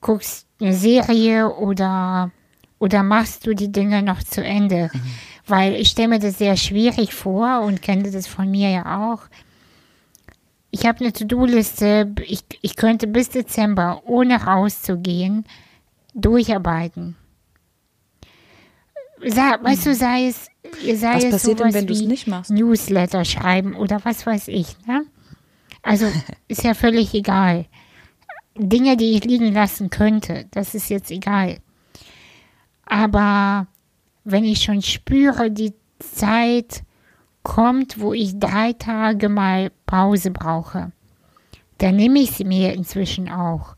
guckst eine Serie oder oder machst du die Dinge noch zu Ende? Mhm. Weil ich stelle mir das sehr schwierig vor und kenne das von mir ja auch. Ich habe eine To-Do-Liste, ich, ich könnte bis Dezember, ohne rauszugehen, durcharbeiten. Sei, weißt du, sei es, sei was es passiert denn, wenn du es nicht machst? Newsletter schreiben oder was weiß ich. Ne? Also ist ja völlig egal. Dinge, die ich liegen lassen könnte, das ist jetzt egal. Aber wenn ich schon spüre, die Zeit kommt, wo ich drei Tage mal Pause brauche, dann nehme ich sie mir inzwischen auch.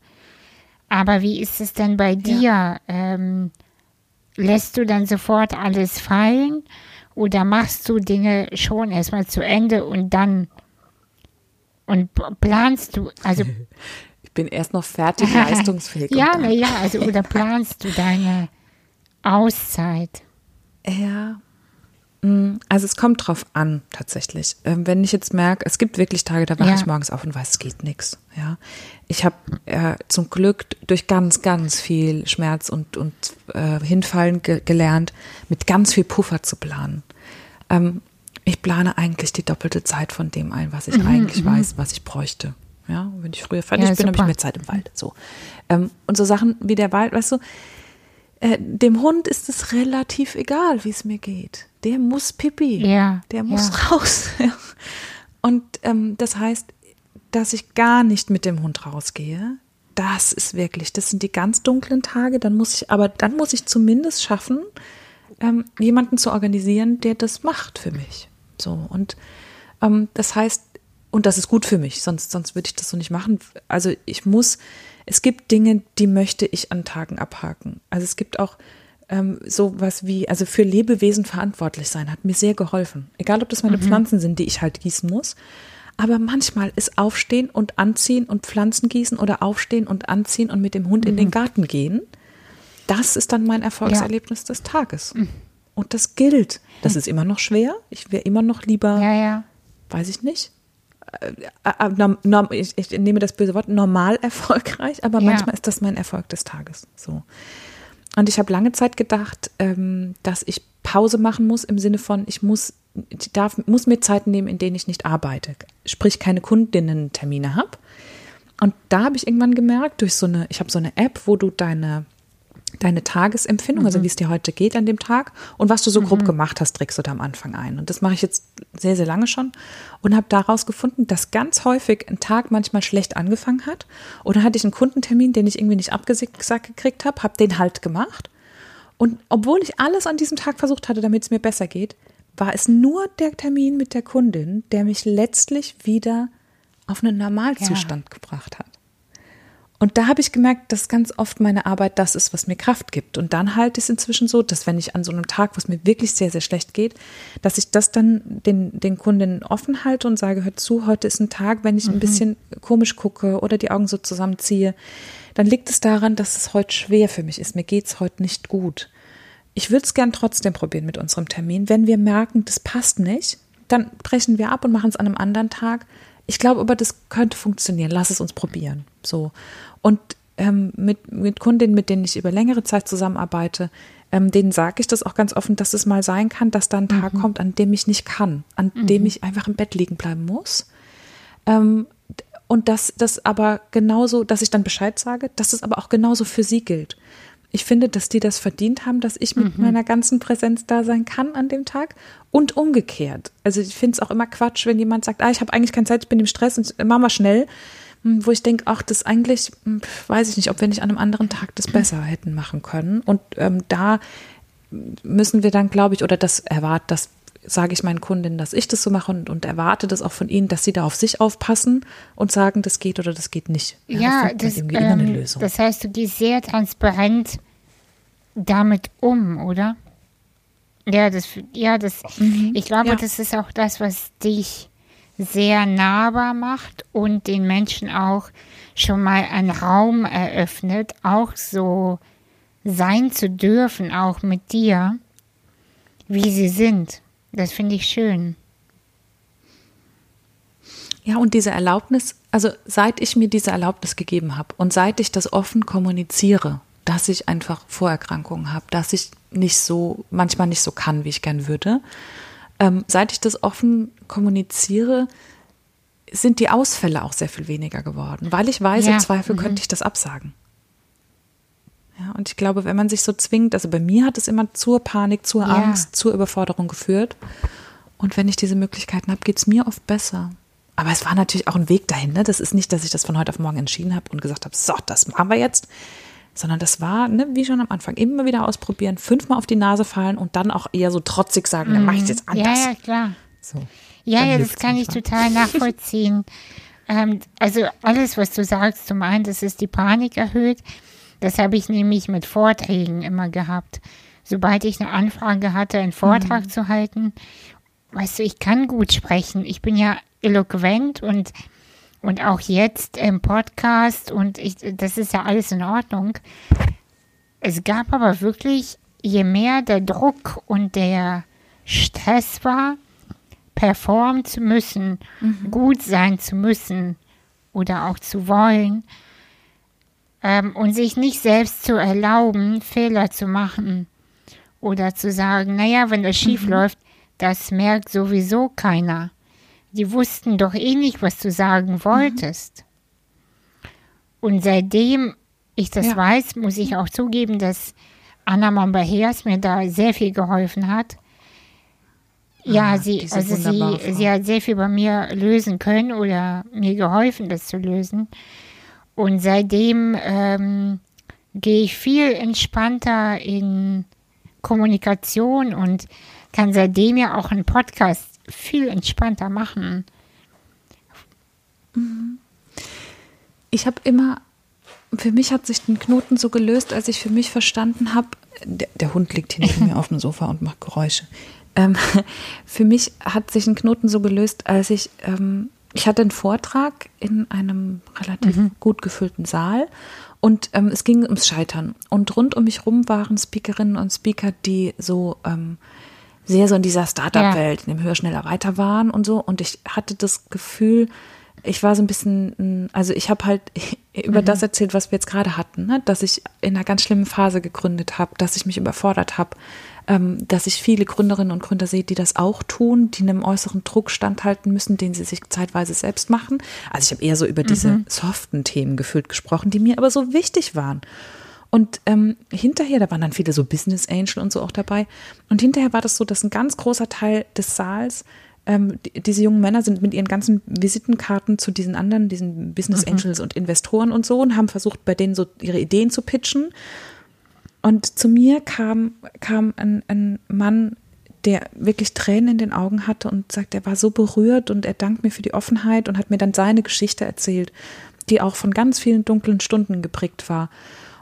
Aber wie ist es denn bei dir? Ja. Ähm, lässt du dann sofort alles fallen oder machst du Dinge schon erstmal zu Ende und dann und planst du, also ich bin erst noch fertig leistungsfähig. ja, naja, also oder planst du deine Auszeit. Ja. Mm, also es kommt drauf an, tatsächlich. Ähm, wenn ich jetzt merke, es gibt wirklich Tage, da wache ja. ich morgens auf und weiß, es geht nichts. Ja, ich habe äh, zum Glück durch ganz, ganz viel Schmerz und und äh, Hinfallen ge gelernt, mit ganz viel Puffer zu planen. Ähm, ich plane eigentlich die doppelte Zeit von dem ein, was ich mhm, eigentlich mhm. weiß, was ich bräuchte. Ja, wenn ich früher fertig ja, bin, habe ich mehr Zeit im Wald. So ähm, und so Sachen wie der Wald, weißt du äh, dem Hund ist es relativ egal, wie es mir geht. Der muss pipi. Ja. Der muss ja. raus. Und ähm, das heißt, dass ich gar nicht mit dem Hund rausgehe, das ist wirklich, das sind die ganz dunklen Tage. Dann muss ich, aber dann muss ich zumindest schaffen, ähm, jemanden zu organisieren, der das macht für mich. So und ähm, das heißt, und das ist gut für mich, sonst sonst würde ich das so nicht machen. Also ich muss, es gibt Dinge, die möchte ich an Tagen abhaken. Also es gibt auch ähm, sowas wie, also für Lebewesen verantwortlich sein, hat mir sehr geholfen. Egal, ob das meine mhm. Pflanzen sind, die ich halt gießen muss. Aber manchmal ist Aufstehen und Anziehen und Pflanzen gießen oder Aufstehen und Anziehen und mit dem Hund mhm. in den mhm. Garten gehen, das ist dann mein Erfolgserlebnis ja. des Tages. Mhm. Und das gilt. Das ist immer noch schwer. Ich wäre immer noch lieber, ja, ja. weiß ich nicht, ich, ich, nehme das böse Wort, normal erfolgreich, aber manchmal ist das mein Erfolg des Tages. So. Und ich habe lange Zeit gedacht, ähm, dass ich Pause machen muss im Sinne von, ich muss, ich darf, muss mir Zeiten nehmen, in denen ich nicht arbeite, sprich keine Kundinnen-Termine habe. Und da habe ich irgendwann gemerkt, durch so eine, ich habe so eine App, wo du deine deine Tagesempfindung, also mhm. also wie es dir heute geht an dem Tag und was du so grob mhm. gemacht hast, trägst du da am Anfang ein. Und das mache ich jetzt sehr, sehr lange schon und habe daraus gefunden, dass ganz häufig ein Tag manchmal schlecht angefangen hat. Oder hatte ich einen Kundentermin, den ich irgendwie nicht abgesagt gekriegt habe, habe den halt gemacht. Und obwohl ich alles an diesem Tag versucht hatte, damit es mir besser geht, war es nur der Termin mit der Kundin, der mich letztlich wieder auf einen Normalzustand ja. gebracht hat. Und da habe ich gemerkt, dass ganz oft meine Arbeit das ist, was mir Kraft gibt. Und dann halte ich es inzwischen so, dass wenn ich an so einem Tag, wo es mir wirklich sehr, sehr schlecht geht, dass ich das dann den, den Kundinnen offen halte und sage, hör zu, heute ist ein Tag, wenn ich mhm. ein bisschen komisch gucke oder die Augen so zusammenziehe, dann liegt es daran, dass es heute schwer für mich ist. Mir geht es heute nicht gut. Ich würde es gern trotzdem probieren mit unserem Termin. Wenn wir merken, das passt nicht, dann brechen wir ab und machen es an einem anderen Tag. Ich glaube aber, das könnte funktionieren. Lass es uns probieren. So. Und ähm, mit, mit Kundinnen, mit denen ich über längere Zeit zusammenarbeite, ähm, denen sage ich das auch ganz offen, dass es mal sein kann, dass da ein Tag mhm. kommt, an dem ich nicht kann, an mhm. dem ich einfach im Bett liegen bleiben muss. Ähm, und dass das aber genauso, dass ich dann Bescheid sage, dass es aber auch genauso für sie gilt. Ich finde, dass die das verdient haben, dass ich mit mhm. meiner ganzen Präsenz da sein kann an dem Tag und umgekehrt. Also ich finde es auch immer Quatsch, wenn jemand sagt, ah, ich habe eigentlich keine Zeit, ich bin im Stress und mach mal schnell. Hm, wo ich denke, ach, das eigentlich, hm, weiß ich nicht, ob wir nicht an einem anderen Tag das besser hätten machen können. Und ähm, da müssen wir dann, glaube ich, oder das erwartet, das sage ich meinen Kundinnen, dass ich das so mache und, und, erwarte das auch von ihnen, dass sie da auf sich aufpassen und sagen, das geht oder das geht nicht. Ja, ja das, ähm, das heißt, du gehst sehr transparent damit um, oder? Ja, das, ja, das, mhm. ich glaube, ja. das ist auch das, was dich sehr nahbar macht und den Menschen auch schon mal einen Raum eröffnet, auch so sein zu dürfen, auch mit dir, wie sie sind. Das finde ich schön. Ja, und diese Erlaubnis, also seit ich mir diese Erlaubnis gegeben habe und seit ich das offen kommuniziere, dass ich einfach Vorerkrankungen habe, dass ich nicht so, manchmal nicht so kann, wie ich gern würde, ähm, seit ich das offen kommuniziere, sind die Ausfälle auch sehr viel weniger geworden, weil ich weiß, ja. im Zweifel mhm. könnte ich das absagen. Ja, und ich glaube, wenn man sich so zwingt, also bei mir hat es immer zur Panik, zur ja. Angst, zur Überforderung geführt. Und wenn ich diese Möglichkeiten habe, geht es mir oft besser. Aber es war natürlich auch ein Weg dahin. Ne? Das ist nicht, dass ich das von heute auf morgen entschieden habe und gesagt habe, so, das machen wir jetzt sondern das war, ne, wie schon am Anfang, immer wieder ausprobieren, fünfmal auf die Nase fallen und dann auch eher so trotzig sagen, dann mache ich es jetzt anders. Ja, ja, klar. So, ja, ja, das kann einfach. ich total nachvollziehen. ähm, also alles, was du sagst, zum einen, das ist die Panik erhöht. Das habe ich nämlich mit Vorträgen immer gehabt. Sobald ich eine Anfrage hatte, einen Vortrag mhm. zu halten, weißt du, ich kann gut sprechen. Ich bin ja eloquent und und auch jetzt im Podcast und ich, das ist ja alles in Ordnung. Es gab aber wirklich, je mehr der Druck und der Stress war, performen zu müssen, mhm. gut sein zu müssen oder auch zu wollen ähm, und sich nicht selbst zu erlauben, Fehler zu machen oder zu sagen, naja, wenn das schief mhm. läuft, das merkt sowieso keiner. Die wussten doch eh nicht, was du sagen mhm. wolltest. Mhm. Und seitdem ich das ja. weiß, muss ich auch zugeben, dass Anna Mombaheers mir da sehr viel geholfen hat. Ja, Ah, sie, also sie, Frau. sie hat sehr viel bei mir lösen können oder mir geholfen, das zu lösen. Und seitdem ähm, gehe ich viel entspannter in Kommunikation und kann seitdem ja auch einen Podcast viel entspannter machen. Ich habe immer, für mich hat sich den Knoten so gelöst, als ich für mich verstanden habe, der, der Hund liegt hier neben mir auf dem Sofa und macht Geräusche. Ähm, für mich hat sich ein Knoten so gelöst, als ich, ähm, ich hatte einen Vortrag in einem relativ gut gefüllten Saal und ähm, es ging ums Scheitern. Und rund um mich rum waren Speakerinnen und Speaker, die so ähm, sehr so in dieser Startup-Welt, in dem Höher, Schneller, Weiter waren und so. Und ich hatte das Gefühl, ich war so ein bisschen, also ich habe halt über das erzählt, was wir jetzt gerade hatten, ne? dass ich in einer ganz schlimmen Phase gegründet habe, dass ich mich überfordert habe, dass ich viele Gründerinnen und Gründer sehe, die das auch tun, die einem äußeren Druck standhalten müssen, den sie sich zeitweise selbst machen. Also ich habe eher so über diese soften Themen gefühlt gesprochen, die mir aber so wichtig waren. Und ähm, hinterher, da waren dann viele so Business Angel und so auch dabei. Und hinterher war das so, dass ein ganz großer Teil des Saals, ähm, die, diese jungen Männer sind mit ihren ganzen Visitenkarten zu diesen anderen, diesen Business Angels und Investoren und so und haben versucht, bei denen so ihre Ideen zu pitchen. Und zu mir kam, kam ein, ein Mann, der wirklich Tränen in den Augen hatte und sagt, er war so berührt und er dankt mir für die Offenheit und hat mir dann seine Geschichte erzählt, die auch von ganz vielen dunklen Stunden geprägt war.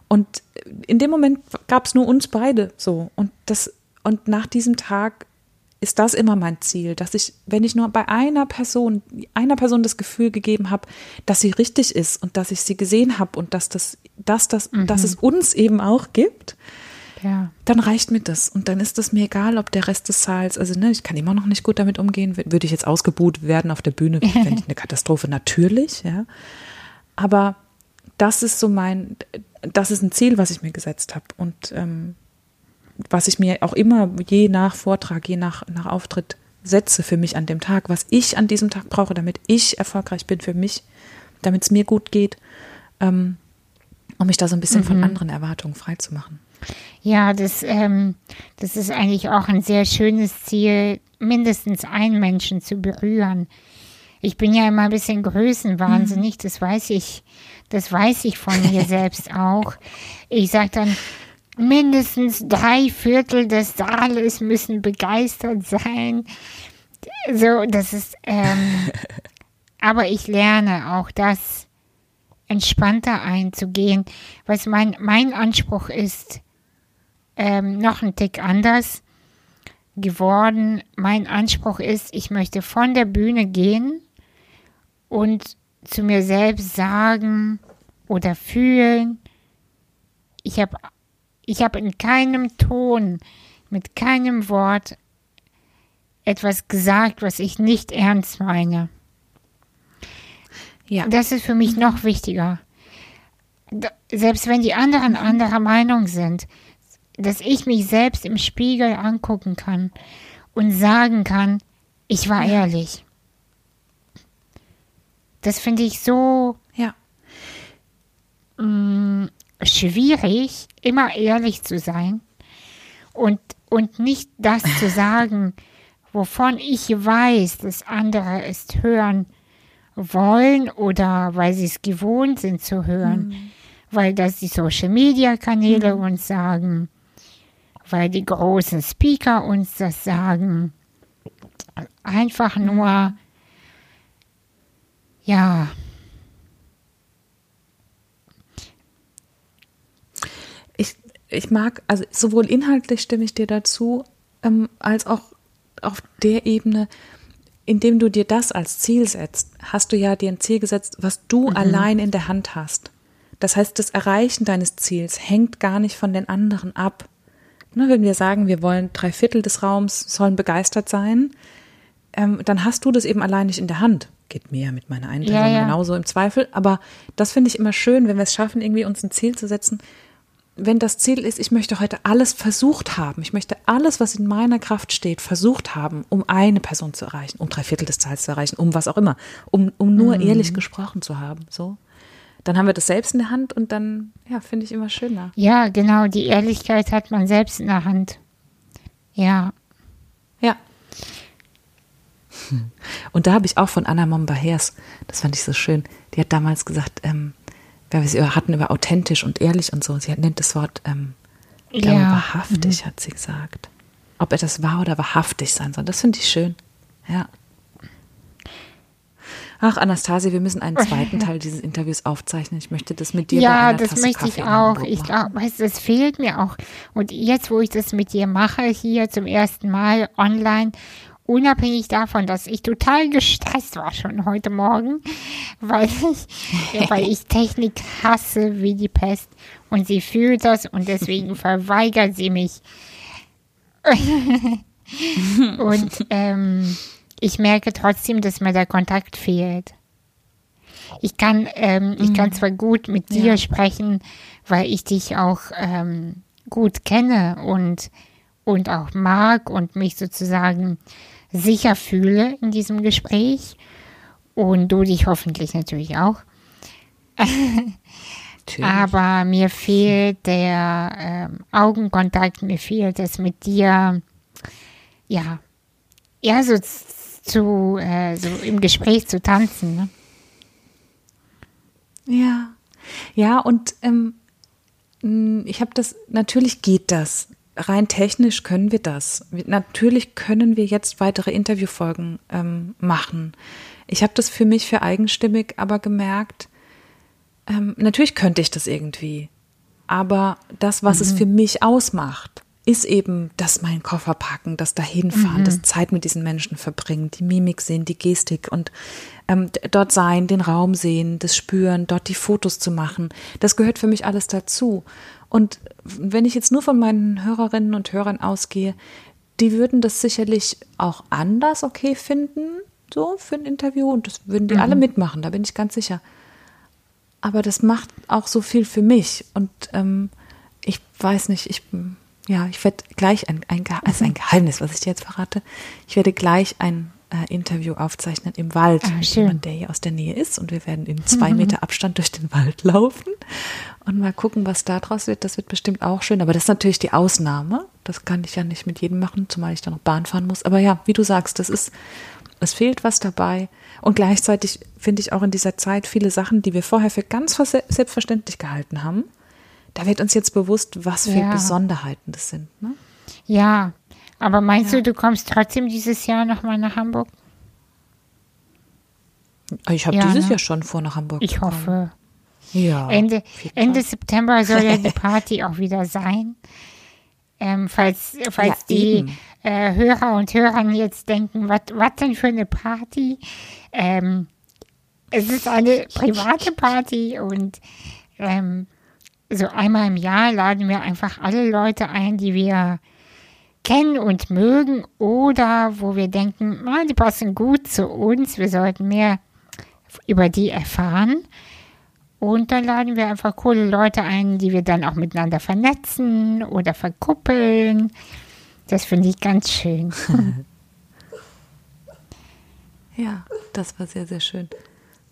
Und in dem Moment gab es nur uns beide so. Und das, und nach diesem Tag ist das immer mein Ziel, dass ich, wenn ich nur bei einer Person, einer Person das Gefühl gegeben habe, dass sie richtig ist und dass ich sie gesehen habe und dass das, dass das, dass es uns eben auch gibt, Ja. dann reicht mir das. Und dann ist es mir egal, ob der Rest des Saals, also ne, ich kann immer noch nicht gut damit umgehen. Wür- Würde ich jetzt ausgebuht werden auf der Bühne, fände ich eine Katastrophe, natürlich, ja. Aber das ist so mein, das ist ein Ziel, was ich mir gesetzt habe. Und ähm, was ich mir auch immer je nach Vortrag, je nach, nach Auftritt setze für mich an dem Tag, was ich an diesem Tag brauche, damit ich erfolgreich bin für mich, damit es mir gut geht, ähm, um mich da so ein bisschen von anderen Erwartungen frei zu machen. Ja, das, ähm, das ist eigentlich auch ein sehr schönes Ziel, mindestens einen Menschen zu berühren. Ich bin ja immer ein bisschen größenwahnsinnig, das weiß ich, das weiß ich von mir selbst auch. Ich sage dann, mindestens drei Viertel des Saales müssen begeistert sein. So, das ist, ähm, aber ich lerne auch das entspannter einzugehen, was mein, mein Anspruch ist, ähm, noch ein Tick anders geworden. Mein Anspruch ist, ich möchte von der Bühne gehen und zu mir selbst sagen oder fühlen, ich habe ich hab in keinem Ton, mit keinem Wort etwas gesagt, was ich nicht ernst meine. Ja. Das ist für mich noch wichtiger. Selbst wenn die anderen anderer Meinung sind, dass ich mich selbst im Spiegel angucken kann und sagen kann, ich war ehrlich. Das finde ich so Ja. mh, schwierig, immer ehrlich zu sein und, und nicht das zu sagen, wovon ich weiß, dass andere es hören wollen oder weil sie es gewohnt sind zu hören, weil das die Social-Media-Kanäle uns sagen, weil die großen Speaker uns das sagen. Einfach nur, ja, Ich, mag, also sowohl inhaltlich stimme ich dir dazu, ähm, als auch auf der Ebene, indem du dir das als Ziel setzt, hast du ja dir ein Ziel gesetzt, was du allein in der Hand hast. Das heißt, das Erreichen deines Ziels hängt gar nicht von den anderen ab. Ne, wenn wir sagen, wir wollen drei Viertel des Raums sollen begeistert sein, ähm, dann hast du das eben allein nicht in der Hand. Geht mir mit meiner Einteilung Ja, ja. genauso im Zweifel. Aber das finde ich immer schön, wenn wir es schaffen, irgendwie uns ein Ziel zu setzen. Wenn das Ziel ist, ich möchte heute alles versucht haben, ich möchte alles, was in meiner Kraft steht, versucht haben, um eine Person zu erreichen, um drei Viertel des Zahls zu erreichen, um was auch immer, um, um nur Mhm. ehrlich gesprochen zu haben, so. Dann haben wir das selbst in der Hand und dann, ja, finde ich immer schöner. ja, genau, die Ehrlichkeit hat man selbst in der Hand. Ja, Ja, Und da habe ich auch von Anna Mombahers, das fand ich so schön, die hat damals gesagt, ähm, weil wir sie hatten über authentisch und ehrlich und so. Sie nennt das Wort, ähm, ich glaube, Ja. wahrhaftig, hat sie gesagt. Ob etwas wahr oder wahrhaftig sein soll. Das finde ich schön. Ja. Ach, Anastasia, wir müssen einen zweiten Teil dieses Interviews aufzeichnen. Ich möchte das mit dir Ja, das Tasse möchte Kaffee ich auch. Ich glaube, das fehlt mir auch. Und jetzt, wo ich das mit dir mache, hier zum ersten Mal online, unabhängig davon, dass ich total gestresst war schon heute Morgen, weil ich, ja, weil ich Technik hasse wie die Pest und sie fühlt das und deswegen verweigert sie mich. und ähm, ich merke trotzdem, dass mir der Kontakt fehlt. Ich kann, ähm, ich kann zwar gut mit dir Ja. sprechen, weil ich dich auch ähm, gut kenne und, und auch mag und mich sozusagen sicher fühle in diesem Gespräch. Und du dich hoffentlich natürlich auch. Aber mir fehlt der ähm, Augenkontakt, mir fehlt es mit dir, ja, ja, so zu, äh, so im Gespräch zu tanzen. Ne? Ja, ja, und ähm, mh, ich habe das, natürlich geht das. Rein technisch können wir das. Natürlich können wir jetzt weitere Interviewfolgen ähm, machen. Ich habe das für mich für eigenstimmig aber gemerkt, ähm, natürlich könnte ich das irgendwie. Aber das, was es für mich ausmacht, ist eben das mein Koffer packen, das dahinfahren, das Zeit mit diesen Menschen verbringen, die Mimik sehen, die Gestik und ähm, dort sein, den Raum sehen, das spüren, dort die Fotos zu machen. Das gehört für mich alles dazu. Und wenn ich jetzt nur von meinen Hörerinnen und Hörern ausgehe, die würden das sicherlich auch anders okay finden, so für ein Interview. Und das würden die alle mitmachen, da bin ich ganz sicher aber das macht auch so viel für mich. Und ähm, ich weiß nicht, ich, ja, ich werde gleich ein, ein, Gehe- also ein Geheimnis, was ich dir jetzt verrate. Ich werde gleich ein äh, Interview aufzeichnen im Wald Ah, mit schön. der hier aus der Nähe ist. Und wir werden in zwei Meter Abstand durch den Wald laufen und mal gucken, was da draus wird. Das wird bestimmt auch schön. Aber das ist natürlich die Ausnahme. Das kann ich ja nicht mit jedem machen, zumal ich dann noch Bahn fahren muss. Aber ja, wie du sagst, das ist, es fehlt was dabei. Und gleichzeitig finde ich auch in dieser Zeit viele Sachen, die wir vorher für ganz vers- selbstverständlich gehalten haben. Da wird uns jetzt bewusst, was für Ja. Besonderheiten das sind. Ne? Ja, aber meinst du, du kommst trotzdem dieses Jahr nochmal nach Hamburg? Ich habe Ja, dieses ne? Jahr schon vor, nach Hamburg Ich zu kommen. hoffe. Ja. Ende, Ende. September soll ja die Party auch wieder sein. Ähm, falls falls Ja, die äh, Hörer und Hörern jetzt denken, was denn für eine Party? Ähm, es ist eine private Party und ähm, so einmal im Jahr laden wir einfach alle Leute ein, die wir kennen und mögen oder wo wir denken, ah, die passen gut zu uns, wir sollten mehr über die erfahren. Und dann laden wir einfach coole Leute ein, die wir dann auch miteinander vernetzen oder verkuppeln. Das finde ich ganz schön. Ja, das war sehr, sehr schön.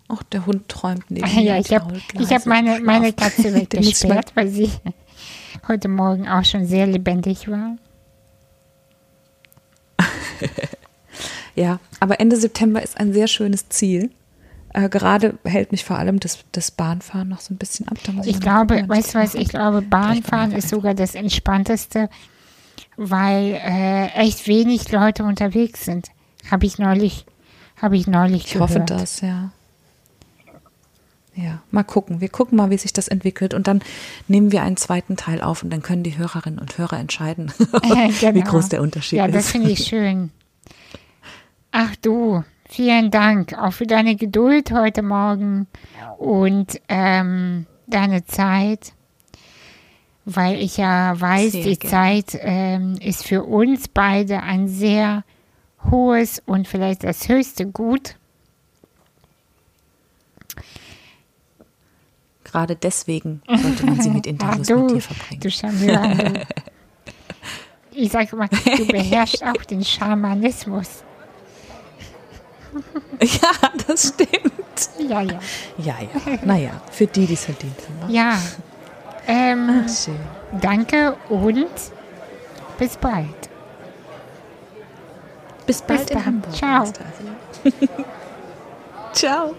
Auch der Hund träumt neben mir. ja, ich habe hab meine, meine. Katze weggesperrt, weil sie heute Morgen auch schon sehr lebendig war. Ja, aber Ende September ist ein sehr schönes Ziel. Äh, gerade hält mich vor allem das, das Bahnfahren noch so ein bisschen ab. Ich glaube, weißt du was, ich glaube, Bahnfahren ist sogar das Entspannteste, weil äh, echt wenig Leute unterwegs sind. Habe ich neulich, habe ich neulich Ich gehört. hoffe das, ja. Ja, mal gucken. Wir gucken mal, wie sich das entwickelt und dann nehmen wir einen zweiten Teil auf und dann können die Hörerinnen und Hörer entscheiden, wie Genau. groß der Unterschied Ja, ist. das finde ich schön. Ach du, vielen Dank auch für deine Geduld heute Morgen und ähm, deine Zeit, weil ich ja weiß, Sehr die gerne. Zeit ähm, ist für uns beide ein sehr hohes und vielleicht das höchste Gut. Gerade deswegen sollte man sie mit Ach Interviews du, mit dir verbringen. du Charmeur. Ich sage mal, du beherrschst auch den Schamanismus. Ja, das stimmt. Ja, ja. Ja, ja. Naja, für die, die es verdient haben. wa? Ja. Ähm, Ach, schön. danke und bis bald. Bis bald Bis in. Hamburg. Ciao. Ciao.